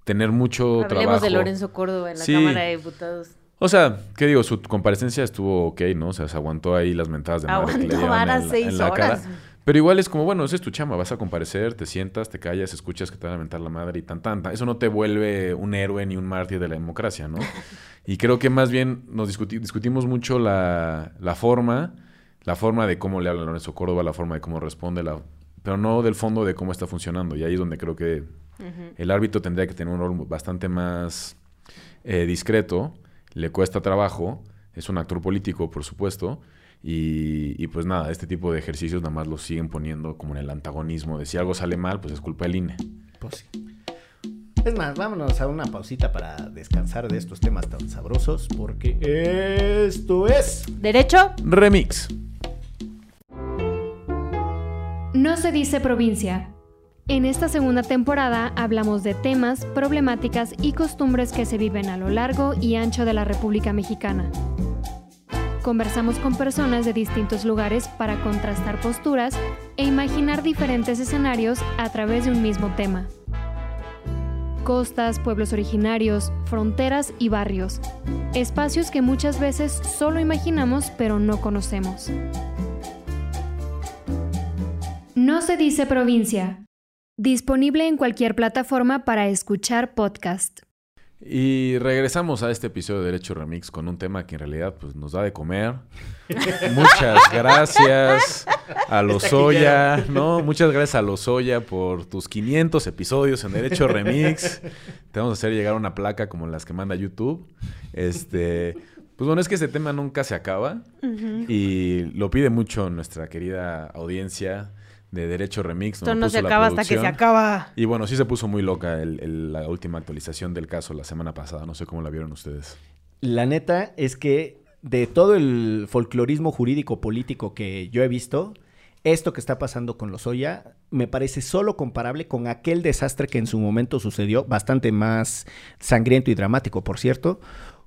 tener mucho Hablemos trabajo. de Lorenzo Córdoba en la Sí. Cámara de Diputados. O sea, ¿qué digo? Su comparecencia estuvo ok, ¿no? O sea, se aguantó ahí las mentadas de madre que le dieron en, la- seis en la horas. cara. Pero igual es como, bueno, esa es tu chamba. Vas a comparecer, te sientas, te callas, escuchas que te van a mentar la madre y tan, tan, tan. Eso no te vuelve un héroe ni un mártir de la democracia, ¿no? y creo que más bien nos discuti- discutimos mucho la, la forma, la forma de cómo le habla Lorenzo Córdoba, la forma de cómo responde, la, pero no del fondo de cómo está funcionando. Y ahí es donde creo que el árbitro tendría que tener un rol bastante más eh, discreto, le cuesta trabajo, es un actor político, por supuesto, y, y pues nada, este tipo de ejercicios nada más los siguen poniendo como en el antagonismo de si algo sale mal, pues es culpa del INE. Pues sí. Es más, vámonos a una pausita para descansar de estos temas tan sabrosos, porque esto es... ¿Derecho? Remix. Se dice provincia. En esta segunda temporada hablamos de temas, problemáticas y costumbres que se viven a lo largo y ancho de la República Mexicana. Conversamos con personas de distintos lugares para contrastar posturas e imaginar diferentes escenarios a través de un mismo tema. Costas, pueblos originarios, fronteras y barrios. Espacios que muchas veces solo imaginamos pero no conocemos. No se dice provincia. Disponible en cualquier plataforma para escuchar podcast. Y regresamos a este episodio de Derecho Remix con un tema que en realidad pues, nos da de comer. Muchas gracias a Lozoya, ¿no? Muchas gracias a Lozoya por tus 500 episodios en Derecho Remix. Te vamos a hacer llegar una placa como las que manda YouTube. Este, pues bueno, es que ese tema nunca se acaba y lo pide mucho nuestra querida audiencia de Derecho Remix. Esto no se la acaba hasta que se acaba. Y bueno, sí se puso muy loca el- el- la última actualización del caso la semana pasada. No sé cómo la vieron ustedes. La neta es que de todo el folclorismo jurídico político que yo he visto, esto que está pasando con Lozoya me parece solo comparable con aquel desastre que en su momento sucedió, bastante más sangriento y dramático, por cierto,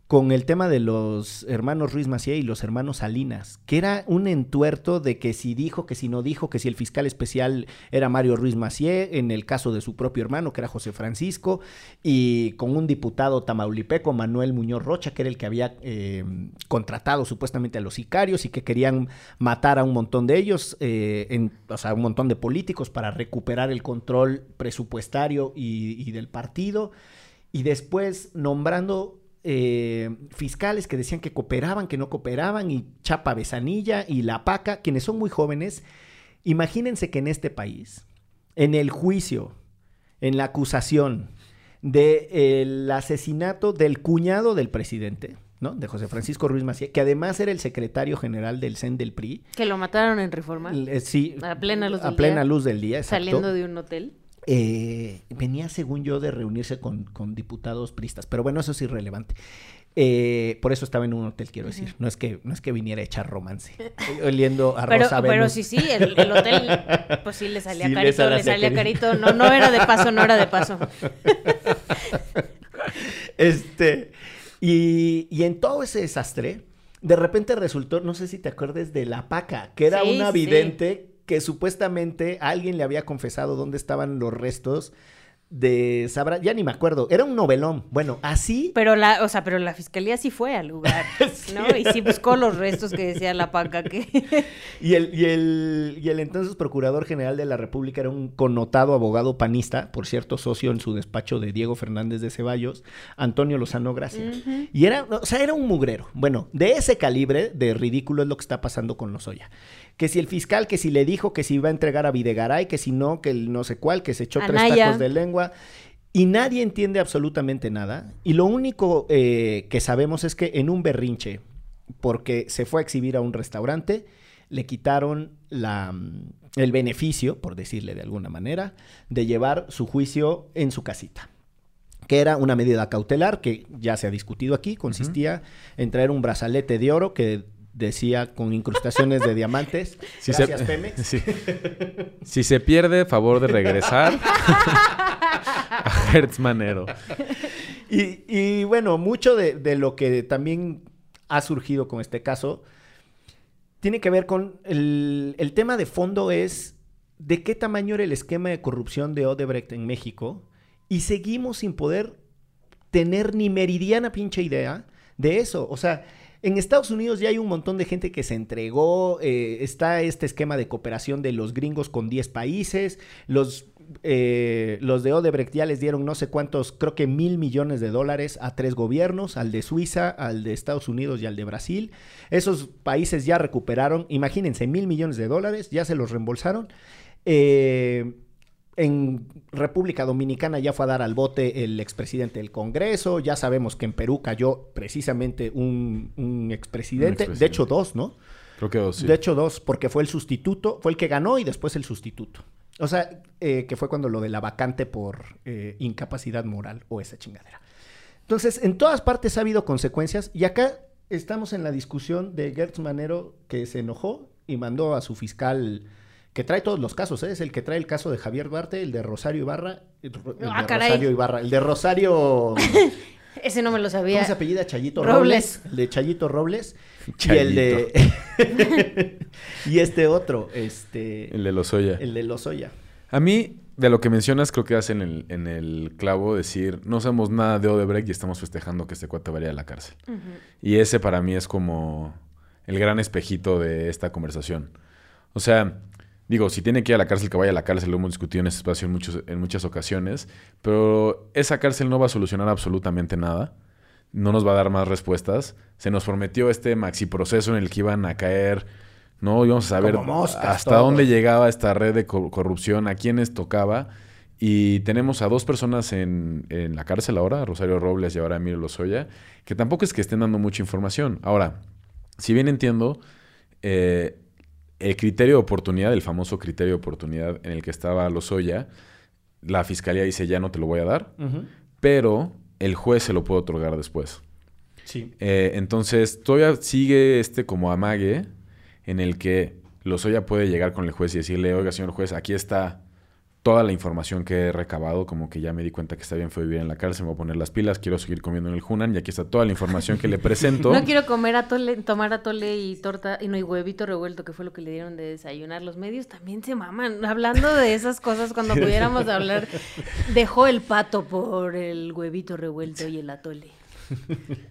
con el tema de los hermanos Ruiz Macié y los hermanos Salinas, que era un entuerto de que si dijo, que si no dijo, que si el fiscal especial era Mario Ruiz Macié, en el caso de su propio hermano, que era José Francisco, y con un diputado tamaulipeco, Manuel Muñoz Rocha, que era el que había eh, contratado supuestamente a los sicarios y que querían matar a un montón de ellos, eh, en- o sea, un montón de políticos para recuperar el control presupuestario y, y del partido. Y después nombrando eh, fiscales que decían que cooperaban, que no cooperaban, y Chapa Besanilla y La Paca, quienes son muy jóvenes. Imagínense que en este país, en el juicio, en la acusación del asesinato del cuñado del presidente, ¿no? De José Francisco Ruiz Macía, que además era el secretario general del CEN del PRI. Que lo mataron en Reforma. Eh, sí, A plena luz a del plena día. luz del día, exacto. Saliendo de un hotel. Eh, venía, según yo, de reunirse con, con diputados pristas, pero bueno, eso es irrelevante. Eh, por eso estaba en un hotel, quiero decir. No es que, no es que viniera a echar romance. Eh, Oliendo a Pero, Rosa pero Venus. sí, sí, el, el hotel, pues sí le salía Sí, carito, le salía carito. carito. No, no era de paso, no era de paso. Este, y, y en todo ese desastre, de repente resultó, no sé si te acuerdas de la paca, que era Sí, una sí. Que supuestamente alguien le había confesado dónde estaban los restos de Sabra, ya ni me acuerdo, era un novelón. Bueno, así Pero la, o sea, pero la fiscalía sí fue al lugar, ¿no? Y sí buscó los restos que decía la paca que... Y el, y, el, y el entonces Procurador General de la República era un connotado abogado panista, por cierto, socio en su despacho de Diego Fernández de Ceballos, Antonio Lozano Gracia. Y era, o sea, era un mugrero. Bueno, de ese calibre de ridículo es lo que está pasando con Lozoya. Que si el fiscal, que si le dijo que si iba a entregar a Videgaray, que si no, que el no sé cuál, que se echó tres tacos de lengua. Y nadie entiende absolutamente nada. Y lo único eh, que sabemos es que en un berrinche, porque se fue a exhibir a un restaurante, le quitaron la, mm, el beneficio, por decirle de alguna manera, de llevar su juicio en su casita que era una medida cautelar que ya se ha discutido aquí, consistía en traer un brazalete de oro que decía con incrustaciones de diamantes. Si Gracias, se, Pemex. Si se pierde, favor de regresar a Hertz Manero. Y, y bueno, mucho de, de lo que también ha surgido con este caso tiene que ver con el, el tema de fondo es de qué tamaño era el esquema de corrupción de Odebrecht en México y seguimos sin poder tener ni meridiana pinche idea de eso. O sea, en Estados Unidos ya hay un montón de gente que se entregó, eh, está este esquema de cooperación de los gringos con 10 países, los, eh, los de Odebrecht ya les dieron no sé cuántos, creo que mil millones de dólares a tres gobiernos, al de Suiza, al de Estados Unidos y al de Brasil. Esos países ya recuperaron, imagínense, mil millones de dólares, ya se los reembolsaron. Eh, en República Dominicana ya fue a dar al bote el expresidente del Congreso. Ya sabemos que en Perú cayó precisamente un, un expresidente. Un. De hecho, dos, ¿no? Creo que dos, sí. De hecho, dos, porque fue el sustituto, fue el que ganó y después el sustituto. O sea, eh, que fue cuando lo de la vacante por eh, incapacidad moral o esa chingadera. Entonces, en todas partes ha habido consecuencias y acá estamos en la discusión de Gertz Manero que se enojó y mandó a su fiscal que trae todos los casos, ¿eh? es el que trae el caso de Javier Duarte, el de Rosario Ibarra, el, el Ah, de caray. Rosario Ibarra, el de Rosario, Ese no me lo ¿cómo sabía. se apellida? Chayito Robles. Robles, el de Chayito Robles y el de y este otro, este El de Lozoya. el de Lozoya. A mí, de lo que mencionas, creo que das en el, en el clavo decir, no sabemos nada de Odebrecht y estamos festejando que este cuate vaya a la cárcel. Y ese para mí es como el gran espejito de esta conversación. O sea, digo, si tiene que ir a la cárcel, que vaya a la cárcel, lo hemos discutido en este espacio en, muchos, en muchas ocasiones, pero esa cárcel no va a solucionar absolutamente nada. No nos va a dar más respuestas. Se nos prometió este maxi proceso en el que iban a caer, ¿no? Íbamos a saber moscas, hasta todos. dónde llegaba esta red de co- corrupción, a quiénes tocaba. Y tenemos a dos personas en, en la cárcel ahora, Rosario Robles y ahora Emilio Lozoya, que tampoco es que estén dando mucha información. Ahora, si bien entiendo, eh, el criterio de oportunidad, el famoso criterio de oportunidad en el que estaba Lozoya, la fiscalía dice ya no te lo voy a dar, pero el juez se lo puede otorgar después. Sí. Eh, entonces, todavía sigue este como amague en el que Lozoya puede llegar con el juez y decirle, oiga, señor juez, aquí está toda la información que he recabado, como que ya me di cuenta que está bien fue vivir en la cárcel, me voy a poner las pilas, quiero seguir comiendo en el Hunan y aquí está toda la información que le presento. No quiero comer atole, tomar atole y torta y no y huevito revuelto, que fue lo que le dieron de desayunar. Los medios también se maman hablando de esas cosas cuando pudiéramos hablar. Dejó el pato por el huevito revuelto y el atole.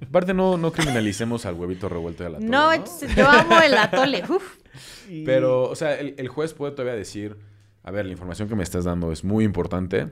Aparte, no, no criminalicemos al huevito revuelto de la torre, No, yo amo el atole. Uf. Y- Pero, o sea, el, el juez puede todavía decir, a ver, la información que me estás dando es muy importante,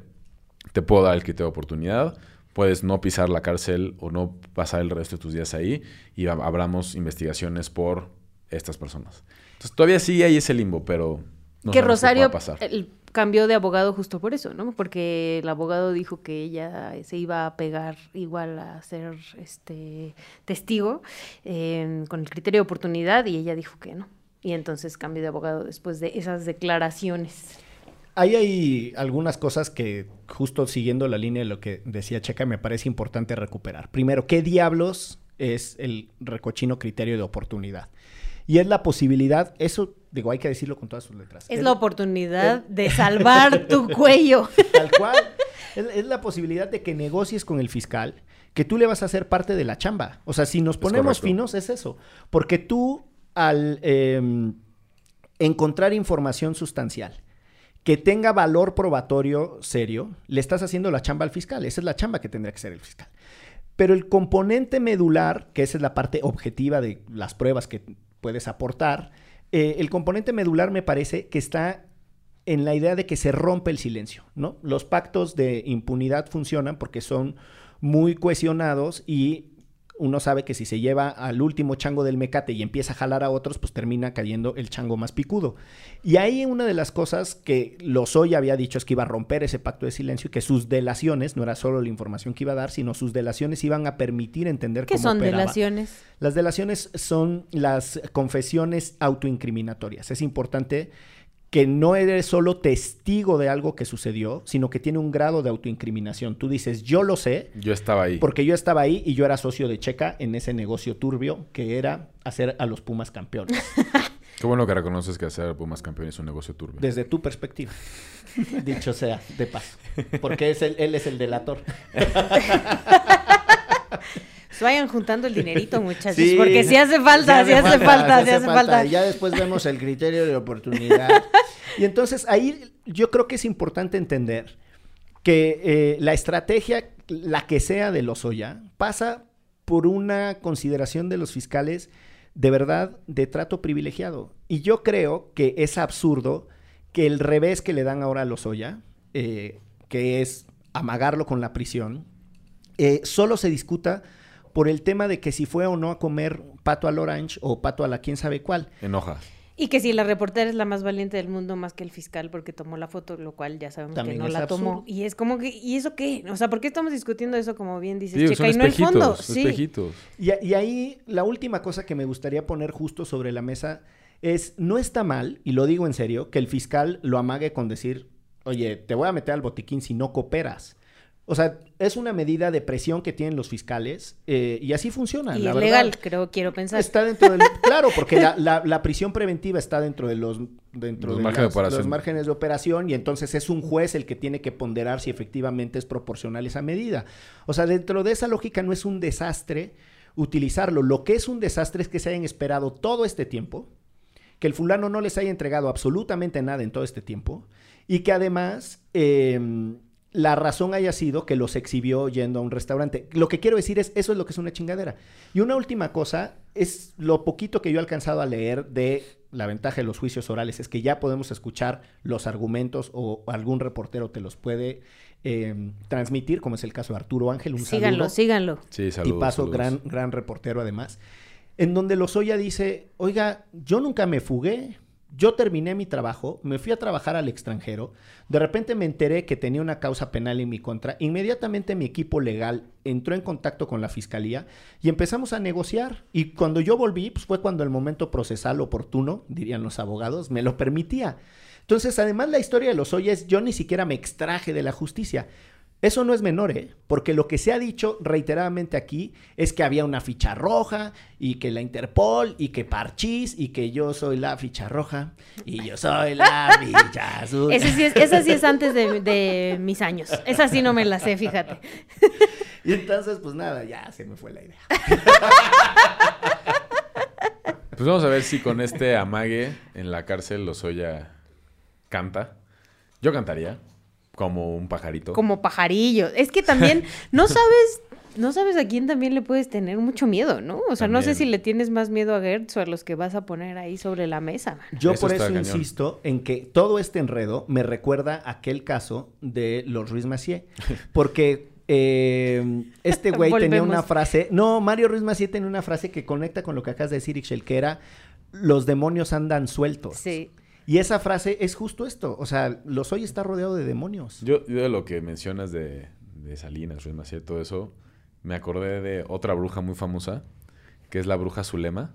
te puedo dar el criterio de oportunidad, puedes no pisar la cárcel o no pasar el resto de tus días ahí y abramos investigaciones por estas personas. Entonces, todavía sí hay ese limbo, pero no que Rosario pasar. el- cambió de abogado justo por eso, ¿no? Porque el abogado dijo que ella se iba a pegar igual a ser este testigo eh, con el criterio de oportunidad y ella dijo que no. Y entonces cambió de abogado después de esas declaraciones. Ahí hay algunas cosas que, justo siguiendo la línea de lo que decía Checa, me parece importante recuperar. Primero, ¿qué diablos es el recochino criterio de oportunidad? Y es la posibilidad, eso, digo, hay que decirlo con todas sus letras. Es la oportunidad de salvar tu cuello. Tal cual. Es, es la posibilidad de que negocies con el fiscal, que tú le vas a hacer parte de la chamba. O sea, si nos ponemos finos, es eso. Porque tú, al eh, encontrar información sustancial que tenga valor probatorio serio, le estás haciendo la chamba al fiscal. Esa es la chamba que tendría que ser el fiscal. Pero el componente medular, que esa es la parte objetiva de las pruebas que puedes aportar, eh, el componente medular me parece que está en la idea de que se rompe el silencio, ¿no? Los pactos de impunidad funcionan porque son muy cohesionados y uno sabe que si se lleva al último chango del mecate y empieza a jalar a otros, pues termina cayendo el chango más picudo. Y ahí una de las cosas que Lozoya había dicho es que iba a romper ese pacto de silencio y que sus delaciones, no era solo la información que iba a dar, sino sus delaciones iban a permitir entender ¿Qué cómo son operaba. delaciones? Las delaciones son las confesiones autoincriminatorias. Es importante que no eres solo testigo de algo que sucedió, sino que tiene un grado de autoincriminación. Tú dices, yo lo sé, Yo estaba ahí. porque yo estaba ahí y yo era socio de Checa en ese negocio turbio que era hacer a los Pumas campeones, Qué bueno que reconoces que hacer Pumas campeón es un negocio turbio. desde tu perspectiva. Dicho sea, de paso. Porque es el- él es el delator. Vayan juntando el dinerito, muchachos, Sí. porque si hace falta, si hace falta, si hace falta. Y ya después vemos el criterio de oportunidad. y entonces ahí yo creo que es importante entender que eh, la estrategia, la que sea de Lozoya, pasa por una consideración de los fiscales de verdad de trato privilegiado. Y yo creo que es absurdo que el revés que le dan ahora a Lozoya, eh, que es amagarlo con la prisión, eh, solo se discuta por el tema de que si fue o no a comer pato al orange o pato a la quién sabe cuál. Enoja. Y que si la reportera es la más valiente del mundo más que el fiscal porque tomó la foto, lo cual ya sabemos También que no la tomó. absurdo. Y es como que, ¿y eso qué? O sea, ¿por qué estamos discutiendo eso como bien dices, Sí, Checa? son Y no el fondo. Sí. espejitos. Y, a- y ahí la última cosa que me gustaría poner justo sobre la mesa es, no está mal, y lo digo en serio, que el fiscal lo amague con decir, oye, te voy a meter al botiquín si no cooperas. O sea, es una medida de presión que tienen los fiscales eh, y así funciona. Y la es verdad. legal, creo, quiero pensar. Está dentro del... Claro, porque la, la- la prisión preventiva está dentro de los, dentro Los de márgenes de las- los márgenes de operación y entonces es un juez el que tiene que ponderar si efectivamente es proporcional esa medida. O sea, dentro de esa lógica no es un desastre utilizarlo. Lo que es un desastre es que se hayan esperado todo este tiempo, que el fulano no les haya entregado absolutamente nada en todo este tiempo y que además... eh, la razón haya sido que los exhibió yendo a un restaurante. Lo que quiero decir es, eso es lo que es una chingadera. Y una última cosa, es lo poquito que yo he alcanzado a leer de la ventaja de los juicios orales, es que ya podemos escuchar los argumentos o algún reportero te los puede eh, transmitir, como es el caso de Arturo Ángel, un síganlo, saludo. síganlo. Sí, saludos. Tipazo, saludos. gran, gran reportero además, en donde Lozoya dice, oiga, yo nunca me fugué, yo terminé mi trabajo, me fui a trabajar al extranjero, de repente me enteré que tenía una causa penal en mi contra, inmediatamente mi equipo legal entró en contacto con la fiscalía y empezamos a negociar. Y cuando yo volví, pues fue cuando el momento procesal oportuno, dirían los abogados, me lo permitía. Entonces, además la historia de Lozoya es, yo ni siquiera me extraje de la justicia. Eso no es menor, ¿eh? Porque lo que se ha dicho reiteradamente aquí es que había una ficha roja y que la Interpol y que Parchís y que yo soy la ficha roja y yo soy la ficha azul. Ese sí es, esa sí es antes de, de mis años. Esa sí no me la sé, fíjate. Y entonces, pues nada, ya se me fue la idea. Pues vamos a ver si con este amague en la cárcel Lozoya canta. Yo cantaría como un pajarito. Como pajarillo. Es que también no sabes, no sabes a quién también le puedes tener mucho miedo, ¿no? O sea, no sé si le tienes más miedo a Gertz o a los que vas a poner ahí sobre la mesa. man. Yo Eso por eso cañón. insisto en que todo este enredo me recuerda aquel caso de los Ruiz Macié. Porque eh, este güey tenía una frase. No, Mario Ruiz Macié tenía una frase que conecta con lo que acabas de decir, Ixchel, que era los demonios andan sueltos. Sí. Y esa frase es justo esto. O sea, los hoy está rodeado de demonios. Yo, yo de lo que mencionas de, de Salinas, Ruiz Macié, todo eso, me acordé de otra bruja muy famosa, que es la bruja Zulema.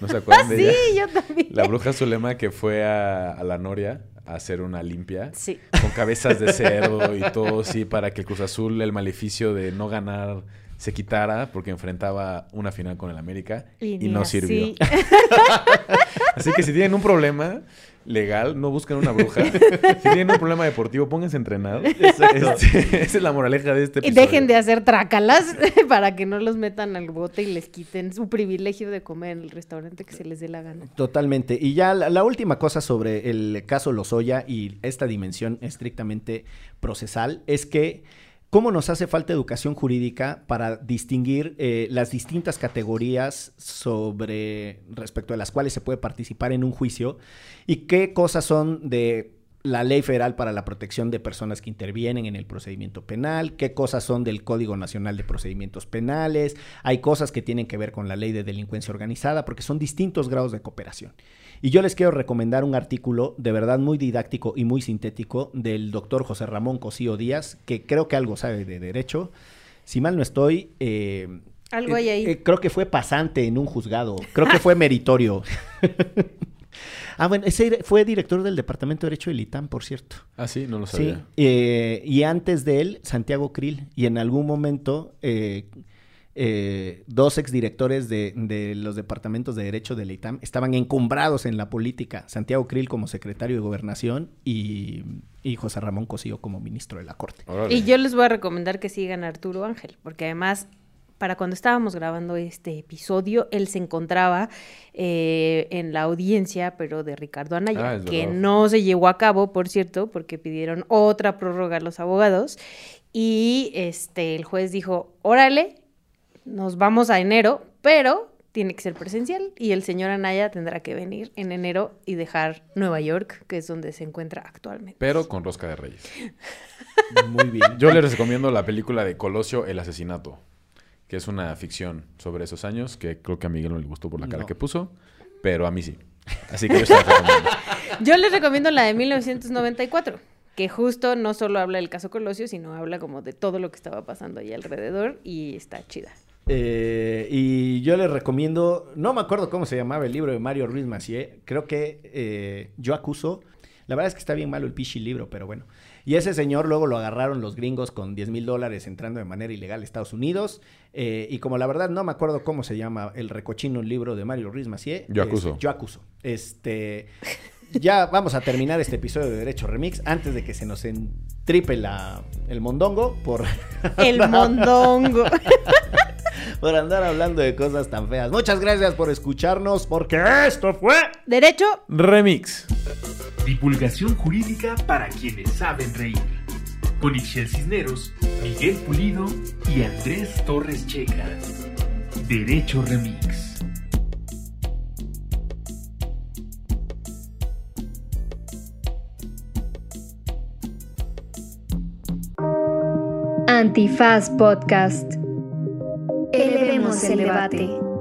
¿No se acuerdan de Sí, ella? yo también. La bruja Zulema que fue a, a la Noria a hacer una limpia. Sí. Con cabezas de cerdo y todo, sí, para que el Cruz Azul, el maleficio de no ganar, se quitara, porque enfrentaba una final con el América y, ni no así. sirvió. Así que si tienen un problema legal, no busquen una bruja. si tienen un problema deportivo, pónganse a entrenar. Este, esa es la moraleja de este Y episodio. dejen de hacer trácalas para que no los metan al bote y les quiten su privilegio de comer en el restaurante que se les dé la gana. Totalmente. Y ya la, la última cosa sobre el caso Lozoya y esta dimensión estrictamente procesal es que cómo nos hace falta educación jurídica para distinguir eh, las distintas categorías sobre respecto a las cuales se puede participar en un juicio y qué cosas son de la ley federal para la protección de personas que intervienen en el procedimiento penal, qué cosas son del Código Nacional de Procedimientos Penales, hay cosas que tienen que ver con la ley de delincuencia organizada, porque son distintos grados de cooperación. Y yo les quiero recomendar un artículo de verdad muy didáctico y muy sintético del doctor José Ramón Cosío Díaz, que creo que algo sabe de derecho. Si mal no estoy, eh, algo hay ahí. Eh, creo que fue pasante en un juzgado, creo que fue meritorio. Ah, bueno, ese fue director del Departamento de Derecho del ITAM, por cierto. Ah, sí, no lo sabía. Sí, eh, y antes de él, Santiago Krill. Y en algún momento, eh, eh, dos exdirectores de, de los departamentos de Derecho del ITAM estaban encumbrados en la política. Santiago Krill como secretario de Gobernación y, y José Ramón Cosío como ministro de la Corte. Órale. Y yo les voy a recomendar que sigan a Arturo Ángel, porque además para cuando estábamos grabando este episodio, él se encontraba eh, en la audiencia, pero de Ricardo Anaya, Ah, que verdad. no se llevó a cabo, por cierto, porque pidieron otra prórroga a los abogados. Y este, el juez dijo, órale, nos vamos a enero, pero tiene que ser presencial y el señor Anaya tendrá que venir en enero y dejar Nueva York, que es donde se encuentra actualmente. Pero con rosca de reyes. Muy bien. Yo les recomiendo la película de Colosio, El asesinato, que es una ficción sobre esos años, que creo que a Miguel no le gustó por la cara No. que puso, pero a mí sí. Así que yo se la recomiendo. Yo les recomiendo la de 1994, que justo no solo habla del caso Colosio, sino habla como de todo lo que estaba pasando ahí alrededor y está chida. Eh, y yo les recomiendo, no me acuerdo cómo se llamaba el libro de Mario Ruiz Macié, creo que eh, Yo acuso, la verdad es que está bien malo el pichi libro, pero bueno. Y ese señor luego lo agarraron los gringos con 10 mil dólares entrando de manera ilegal a Estados Unidos. eh, y como la verdad no me acuerdo cómo se llama el recochino libro de Mario Ruiz Macié. Yo es- acuso. yo acuso. Este, ya vamos a terminar este episodio de Derecho Remix antes de que se nos entripe la, el mondongo por El mondongo. por andar hablando de cosas tan feas. Muchas gracias por escucharnos, porque esto fue. Derecho. Remix. Divulgación jurídica para quienes saben reír. Con Ixel Cisneros, Miguel Pulido y Andrés Torres Checa. Derecho Remix. Antifaz Podcast. Elevemos el debate.